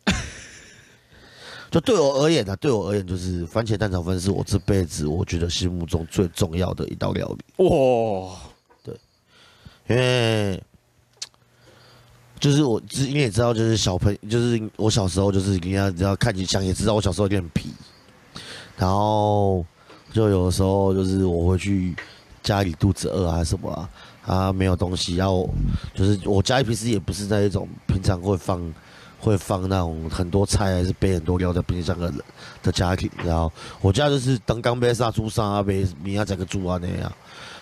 [LAUGHS] 就对我而言呢、啊，对我而言就是番茄蛋炒饭是我这辈子我觉得心目中最重要的一道料理。哇，对，因为就是我，你也知道，就是小朋友，就是我小时候就是人家只要看你像也知道我小时候有点皮，然后就有的时候就是我会去家里肚子饿啊什么啊，啊没有东西，然后就是我家里平时也不是那一种平常会放。会放那种很多菜，还是备很多料在冰箱的的家庭，然后我家就是当刚被杀猪杀啊，被米啊整个猪啊那样，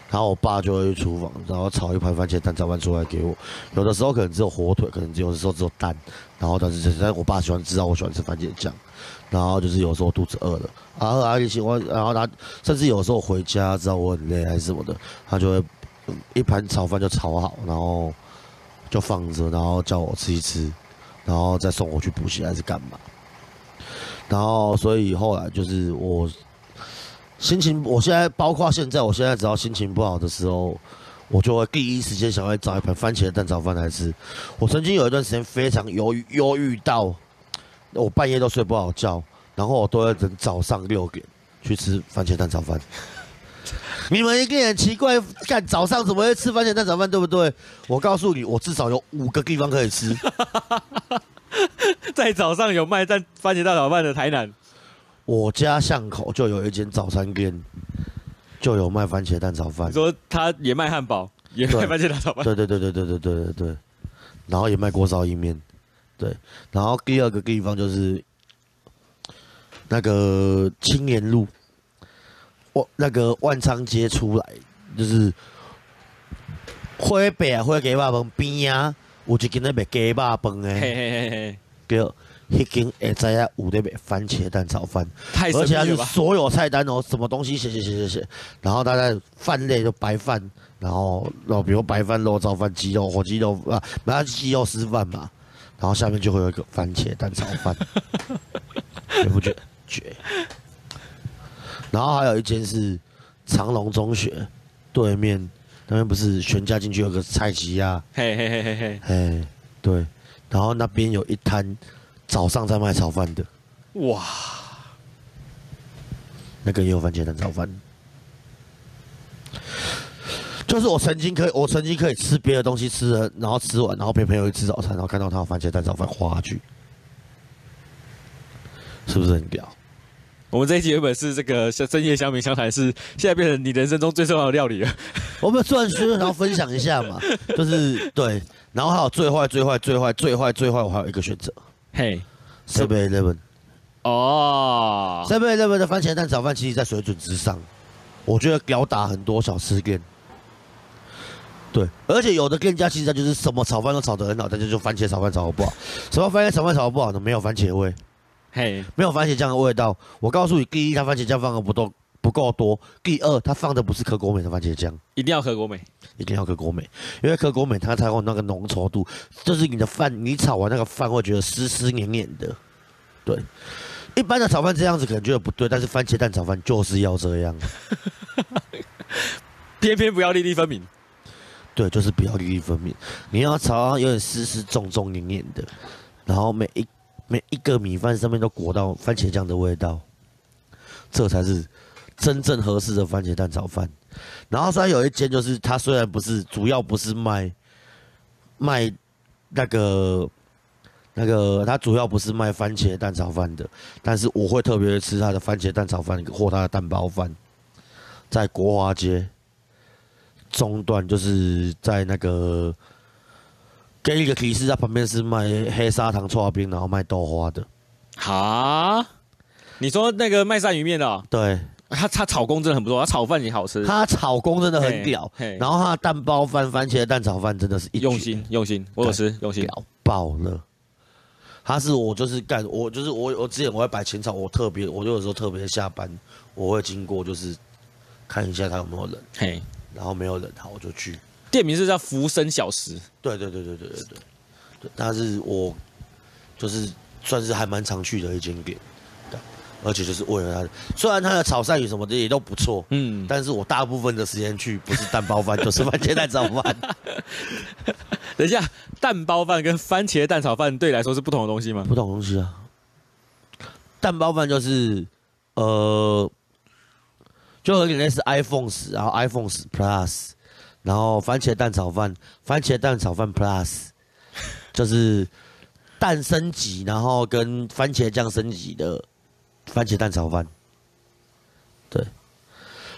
然后我爸就会去厨房，然后炒一盘番茄蛋炒饭出来给我。有的时候可能只有火腿，可能有的时候只有蛋，然后但是但是我爸喜欢知道我喜欢吃番茄酱，然后就是有时候肚子饿了，然后阿姨喜欢，然后他甚至有时候回家知道我很累还是什么的，他就会一盘炒饭就炒好，然后就放着，然后叫我吃一吃。然后再送我去补习还是干嘛？然后所以后来就是我心情，我现在包括现在，我现在只要心情不好的时候，我就会第一时间想要找一盘番茄蛋炒饭来吃。我曾经有一段时间非常忧郁，忧郁到我半夜都睡不好觉，然后我都要等早上六点去吃番茄蛋炒饭。[LAUGHS] 你们一定很奇怪，干早上怎么会吃番茄蛋炒饭，对不对？我告诉你，我至少有五个地方可以吃。[LAUGHS] 在早上有卖蛋番茄蛋炒饭的台南，我家巷口就有一间早餐店，就有卖番茄蛋炒饭。你说他也卖汉堡，也卖番茄蛋炒饭。对对对对对对对对对。然后也卖锅烧意面。对。然后第二个地方就是那个青年路。我那个万昌街出来，就是灰北啊，火鸡肉饭边啊，有一间在卖鸡肉饭诶，叫迄间会知影有在卖番茄蛋炒饭，而且它是所有菜单哦，什么东西写写写写写，然后它在饭类就白饭，然后然后比如白饭、肉燥饭、鸡肉火鸡肉啊，买它鸡肉丝饭嘛，然后下面就会有一个番茄蛋炒饭，绝不绝？绝。然后还有一间是长隆中学对面，那边不是全家进去有个菜奇亚，嘿嘿嘿嘿嘿，嘿，对，然后那边有一摊早上在卖炒饭的，哇，那个也有番茄蛋炒饭，就是我曾经可以，我曾经可以吃别的东西吃了，然后吃完，然后陪朋友去吃早餐，然后看到他有番茄蛋炒饭花，花去，是不是很屌？我们这一集原本是这个深夜香米相谈，是现在变成你人生中最重要的料理了。我们转书，然后分享一下嘛，就是对，然后还有最坏、最坏、最坏、最坏、最坏，我还有一个选择。嘿，Seven Eleven。哦，Seven Eleven 的番茄蛋炒饭其实在水准之上，我觉得吊打很多小吃店。对，而且有的店家其实他就是什么炒饭都炒得很好，但是就番茄炒饭炒得不好。[LAUGHS] 什么番茄炒饭炒得不好呢？没有番茄味。嘿，没有番茄酱的味道。我告诉你，第一，他番茄酱放的不多不够多；第二，它放的不是可果美的番茄酱，一定要可果美，一定要可果美，因为可果美它才有那个浓稠度，就是你的饭，你炒完那个饭会觉得湿湿黏黏的。对，一般的炒饭这样子可能觉得不对，但是番茄蛋炒饭就是要这样，[LAUGHS] 偏偏不要粒粒分明。对，就是不要粒粒分明，你要炒有点湿湿重重黏黏的，然后每一。每一个米饭上面都裹到番茄酱的味道，这才是真正合适的番茄蛋炒饭。然后虽然有一间，就是它虽然不是主要不是卖卖那个那个，它主要不是卖番茄蛋炒饭的，但是我会特别吃它的番茄蛋炒饭或它的蛋包饭，在国华街中段，就是在那个。给一个提示，它旁边是卖黑砂糖剉冰，然后卖豆花的。哈？你说那个卖鳝鱼面的、喔？对，他他炒工真的很不错，他炒饭也好吃。他炒工真的很屌，然后他的蛋包饭、番茄蛋炒饭真的是一用心用心，我有吃用心屌爆了。他是我就是干我就是我我之前我会摆前场，我特别我就有时候特别下班我会经过就是看一下他有没有人，嘿，然后没有人，好我就去。店名是叫福生小食。对对对对对对对，对，但是我就是算是还蛮常去的一间店，对，而且就是为了它，虽然他的炒鳝鱼什么的也都不错，嗯，但是我大部分的时间去不是蛋包饭就是番茄蛋炒饭。[LAUGHS] 等一下，蛋包饭跟番茄蛋炒饭对你来说是不同的东西吗？不同东西啊，蛋包饭就是呃，就有点类似 iPhone 十，然后 iPhone 十 Plus。然后番茄蛋炒饭，番茄蛋炒饭 Plus，[LAUGHS] 就是蛋升级，然后跟番茄酱升级的番茄蛋炒饭。对，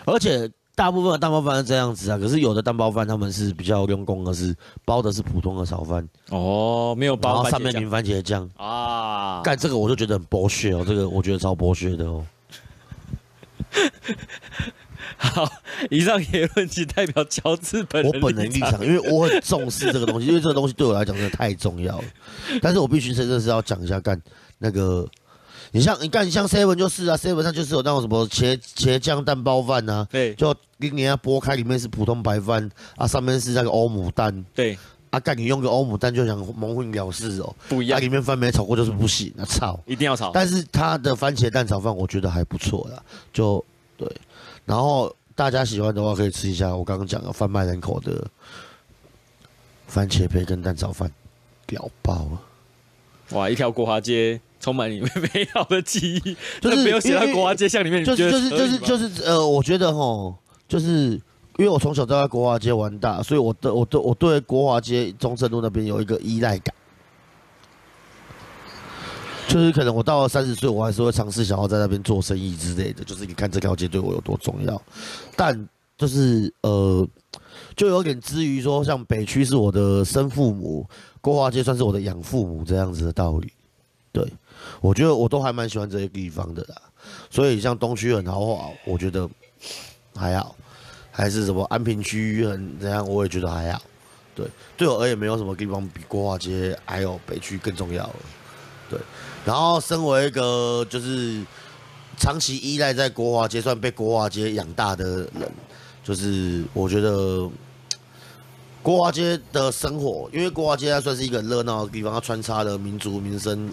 而且大部分的蛋包饭是这样子啊，可是有的蛋包饭他们是比较用功的是包的是普通的炒饭。哦，没有包，上面淋番茄酱啊。干这个我就觉得很剥削哦，这个我觉得超剥削的哦。[LAUGHS] 好，以上言论仅代表乔治本人。我本人立场，因为我很重视这个东西，因为这个东西对我来讲真的太重要了。但是我必须真的是要讲一下，干那个，你像你看，你像 seven 就是啊，seven 上就是有那种什么茄茄酱蛋包饭啊，对，就给你要剥开，里面是普通白饭啊，上面是那个欧姆蛋，对，啊干你用个欧姆蛋就想蒙混了事哦，不一样，里面饭没炒过就是不行，那炒一定要炒。但是它的番茄蛋炒饭我觉得还不错啦，就对。然后大家喜欢的话，可以吃一下我刚刚讲的贩卖人口的番茄培根蛋炒饭，屌爆了！哇，一条国华街充满你们美好的记忆，就是没有写到国华街巷里面，就是就是就是就是呃，我觉得吼，就是因为我从小都在国华街玩大，所以我的我对我对国华街中正路那边有一个依赖感。就是可能我到了三十岁，我还是会尝试想要在那边做生意之类的。就是你看这条街对我有多重要，但就是呃，就有点至于说，像北区是我的生父母，国华街算是我的养父母这样子的道理。对，我觉得我都还蛮喜欢这些地方的啦。所以像东区很豪华，我觉得还好；还是什么安平区很怎样，我也觉得还好。对，对我而言，没有什么地方比国华街还有北区更重要了。对。然后，身为一个就是长期依赖在国华街，算被国华街养大的人，就是我觉得国华街的生活，因为国华街它算是一个很热闹的地方，它穿插了民族、民生、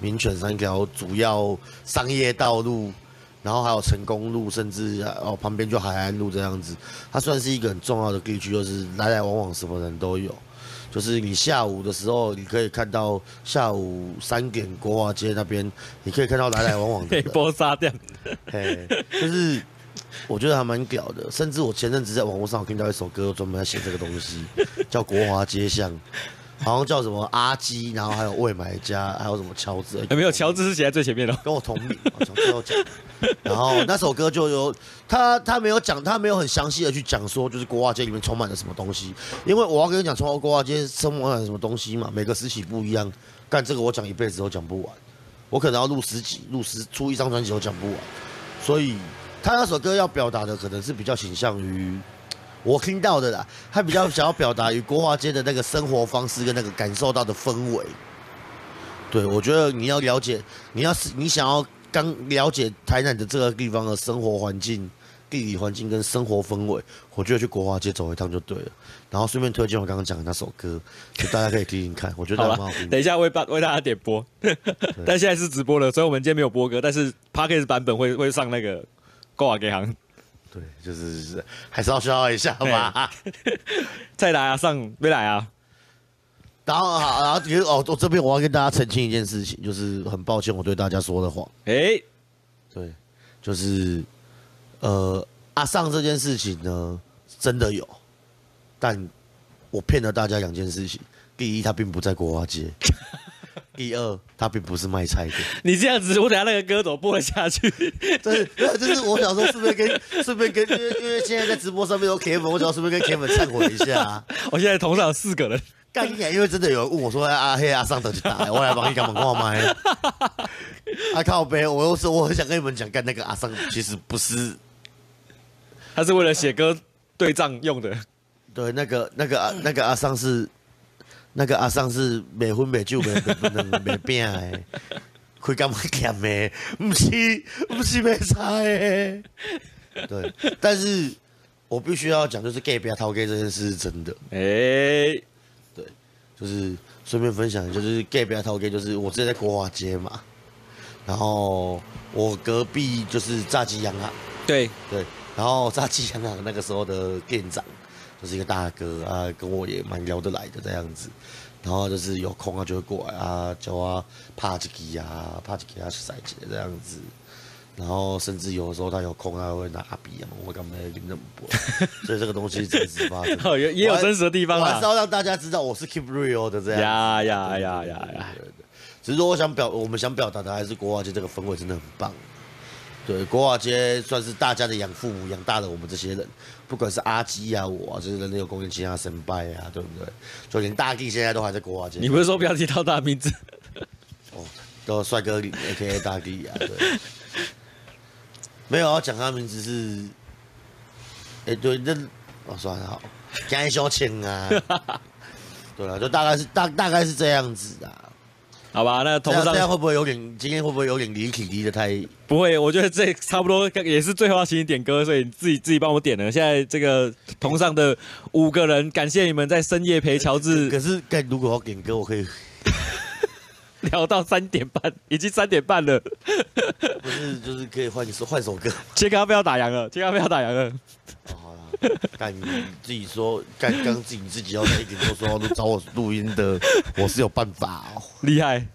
民权三条主要商业道路，然后还有成功路，甚至哦旁边就海岸路这样子，它算是一个很重要的地区，就是来来往往什么人都有。就是你下午的时候，你可以看到下午三点国华街那边，你可以看到来来往往的人。[LAUGHS] 波沙店，嘿，就是 [LAUGHS] 我觉得还蛮屌的。甚至我前阵子在网络上听到一首歌，专门在写这个东西，[LAUGHS] 叫《国华街巷》。好像叫什么阿基，然后还有魏买家，还有什么乔治？欸、没有，乔治是写在最前面的，跟我同名。从最后讲，然后那首歌就有他，他没有讲，他没有很详细的去讲说，就是国华街里面充满了什么东西。因为我要跟你讲，从国华街充满了什么东西嘛，每个时期不一样。干这个我讲一辈子都讲不完，我可能要录十集，录十出一张专辑都讲不完。所以他那首歌要表达的，可能是比较倾向于。我听到的啦，他比较想要表达与国华街的那个生活方式跟那个感受到的氛围。对，我觉得你要了解，你要是你想要刚了解台南的这个地方的生活环境、地理环境跟生活氛围，我觉得去国华街走一趟就对了。然后顺便推荐我刚刚讲的那首歌，就大家可以听听看。我觉得蛮好，好听。等一下为大为大家点播，[LAUGHS] 但现在是直播了，所以我们今天没有播歌，但是 Podcast 版本会会上那个国华街行。对，就是是，还是要需要一下嘛。[LAUGHS] 再来啊，上没来啊。然后好，然后其实哦，我这边我要跟大家澄清一件事情，就是很抱歉我对大家说的谎。哎、欸，对，就是呃，阿尚这件事情呢，真的有，但我骗了大家两件事情。第一，他并不在国华街。第二，他并不是卖菜的。[LAUGHS] 你这样子，我等下那个歌怎么播得下去？[LAUGHS] 对，就是我想说，顺便跟 [LAUGHS] 顺便跟，因为因为现在在直播上面有 Kevin，我想要顺便跟 Kevin 忏悔一下、啊。我现在同场有四个人，干一因为真的有人问我说：“阿黑阿上等去打，我来帮你干嘛挂麦。”阿靠背，我又说我很想跟你们讲，干那个阿尚其实不是，他是为了写歌对账用的。对，那个那个阿那个阿尚是。那个阿桑是没分没酒没没病的，[LAUGHS] 开干嘛咸的？不是不是没菜的。对，但是我必须要讲，就是 gay 不要掏 gay 这件事是真的。哎、欸，对，就是顺便分享，就是 gay 不要掏 gay，就是我之前在国华街嘛，然后我隔壁就是炸鸡洋行，对对，然后炸鸡洋行那个时候的店长就是一个大哥啊，跟我也蛮聊得来的这样子，然后就是有空啊就会过来啊，叫我拍几支啊，拍几支啊，赛季这样子。然后甚至有的时候他有空，他会拿笔啊，我干嘛要那么多？[LAUGHS] 所以这个东西真实发生，[LAUGHS] 也也有真实的地方啊。我还是要让大家知道我是 keep real 的这样。呀呀呀呀呀！对对，只是说我想表，我们想表达的还是国华街这个氛围真的很棒。对，国华街算是大家的养父母养大了我们这些人，不管是阿基啊，我啊，就是人类有公园其他神拜啊，对不对？就连大地现在都还在国华街。你不是说不要提到他名字？哦，都帅哥，AKA 大地啊，对。没有要讲他名字是，哎、欸，对，那我算了，好，江小青啊，[LAUGHS] 对了，就大概是大大概是这样子啊，好吧，那同上这样会不会有点，今天会不会有点离题离的太？不会，我觉得这差不多也是最后要请你点歌，所以你自己自己帮我点了。现在这个同上的五个人，感谢你们在深夜陪乔治。可是，该如果要点歌，我可以。[LAUGHS] 聊到三点半，已经三点半了。不是，就是可以换一首换首歌。[LAUGHS] 切咖啡要打烊了，切咖啡要打烊了。[LAUGHS] 哦，好了，干你自己说，干刚自己自己要在一点多说都找我录音的，我是有办法哦。厉害。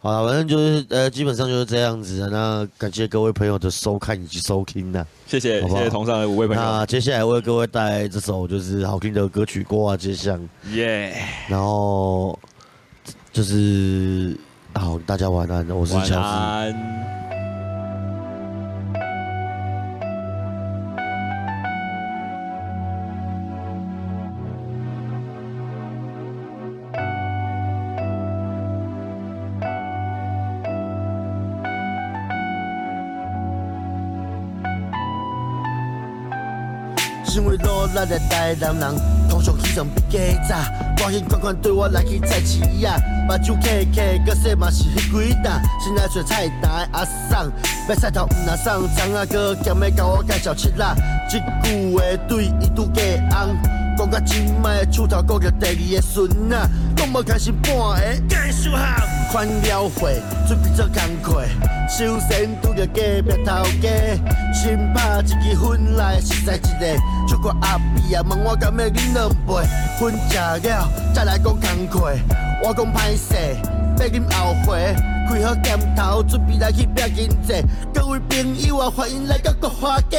好了，反正就是呃，基本上就是这样子的。那感谢各位朋友的收看以及收听呢，谢谢，好好谢谢同上的五位朋友。那接下来为各位带来这首就是好听的歌曲《国华街巷》。耶。然后。就是好，大家晚安，我是乔治。为落力的台南人，通常起床比较早，关心款款对我来去菜市啊，目睭开开，个说嘛是迄几档，先来找菜单的阿桑，买菜头毋若送，葱仔哥咸要甲我介绍七仔，即句话对伊拄加红，讲到今摆厝头顾着第二个孙仔，讲无开心半个介绍好，款了会准备做工课，首先拄着隔壁头家，先拍一支烟来实在一个。出国阿弟啊，问我敢要饮两杯，分食了再来讲工课。我讲歹势，要饮后悔，开好镜头，准备来去拼经济。各位朋友啊，欢迎来到国华街。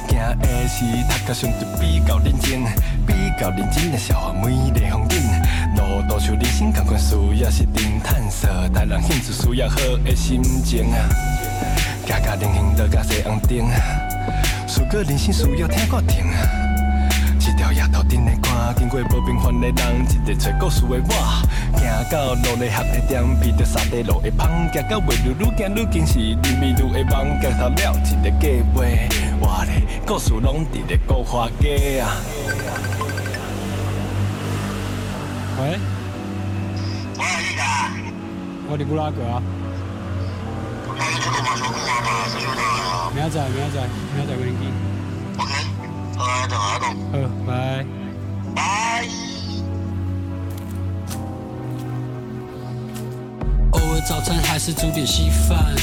惊的是，读甲相对比较认真，比较认真的消化每个风景。路途像人生同款，需要是定探索，带人兴趣需要好的心情啊。家家人行道甲西红灯，如果人生需要听歌听啊。一条夜头顶的看，经过无平凡的人，一个找故事的我，行到路内合的店，遇到沙地路的芳，行到未来愈行愈近是日迷路的梦，行头了一个街尾，我的故事拢伫咧国华街啊。喂？我系你啊？我哋布拉格啊。明仔载，明仔载，明仔载，给你。嗯，拜拜。早餐还是煮点稀饭，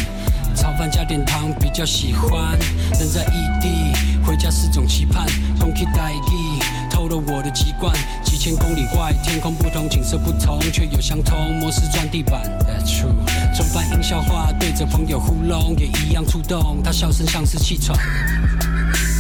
炒饭加点汤比较喜欢。人在异地，回家是种期盼。空气代替，偷了我的习惯。几千公里外，天空不同，景色不同，却有相同。模式转地板，That's true。中反应笑话，对着朋友糊弄，也一样触动。他笑声像是气喘。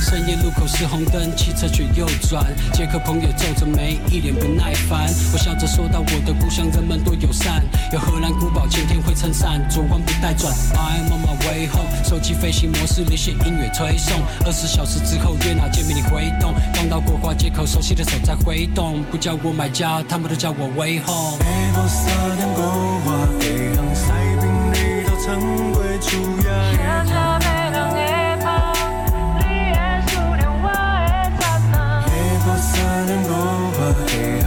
深夜路口是红灯，汽车却右转。杰克朋友皱着眉，一脸不耐烦。我笑着说到：“我的故乡人们多友善，有荷兰古堡，晴天会撑伞，左弯不带转。I'm on my way home，手机飞行模式里写音乐推送。二十小时之后约哪见面你回动？刚到国华街口，熟悉的手在挥动。不叫我买家，他们都叫我 way home。北部沙滩国华，飞航西滨你都曾归处呀。天空和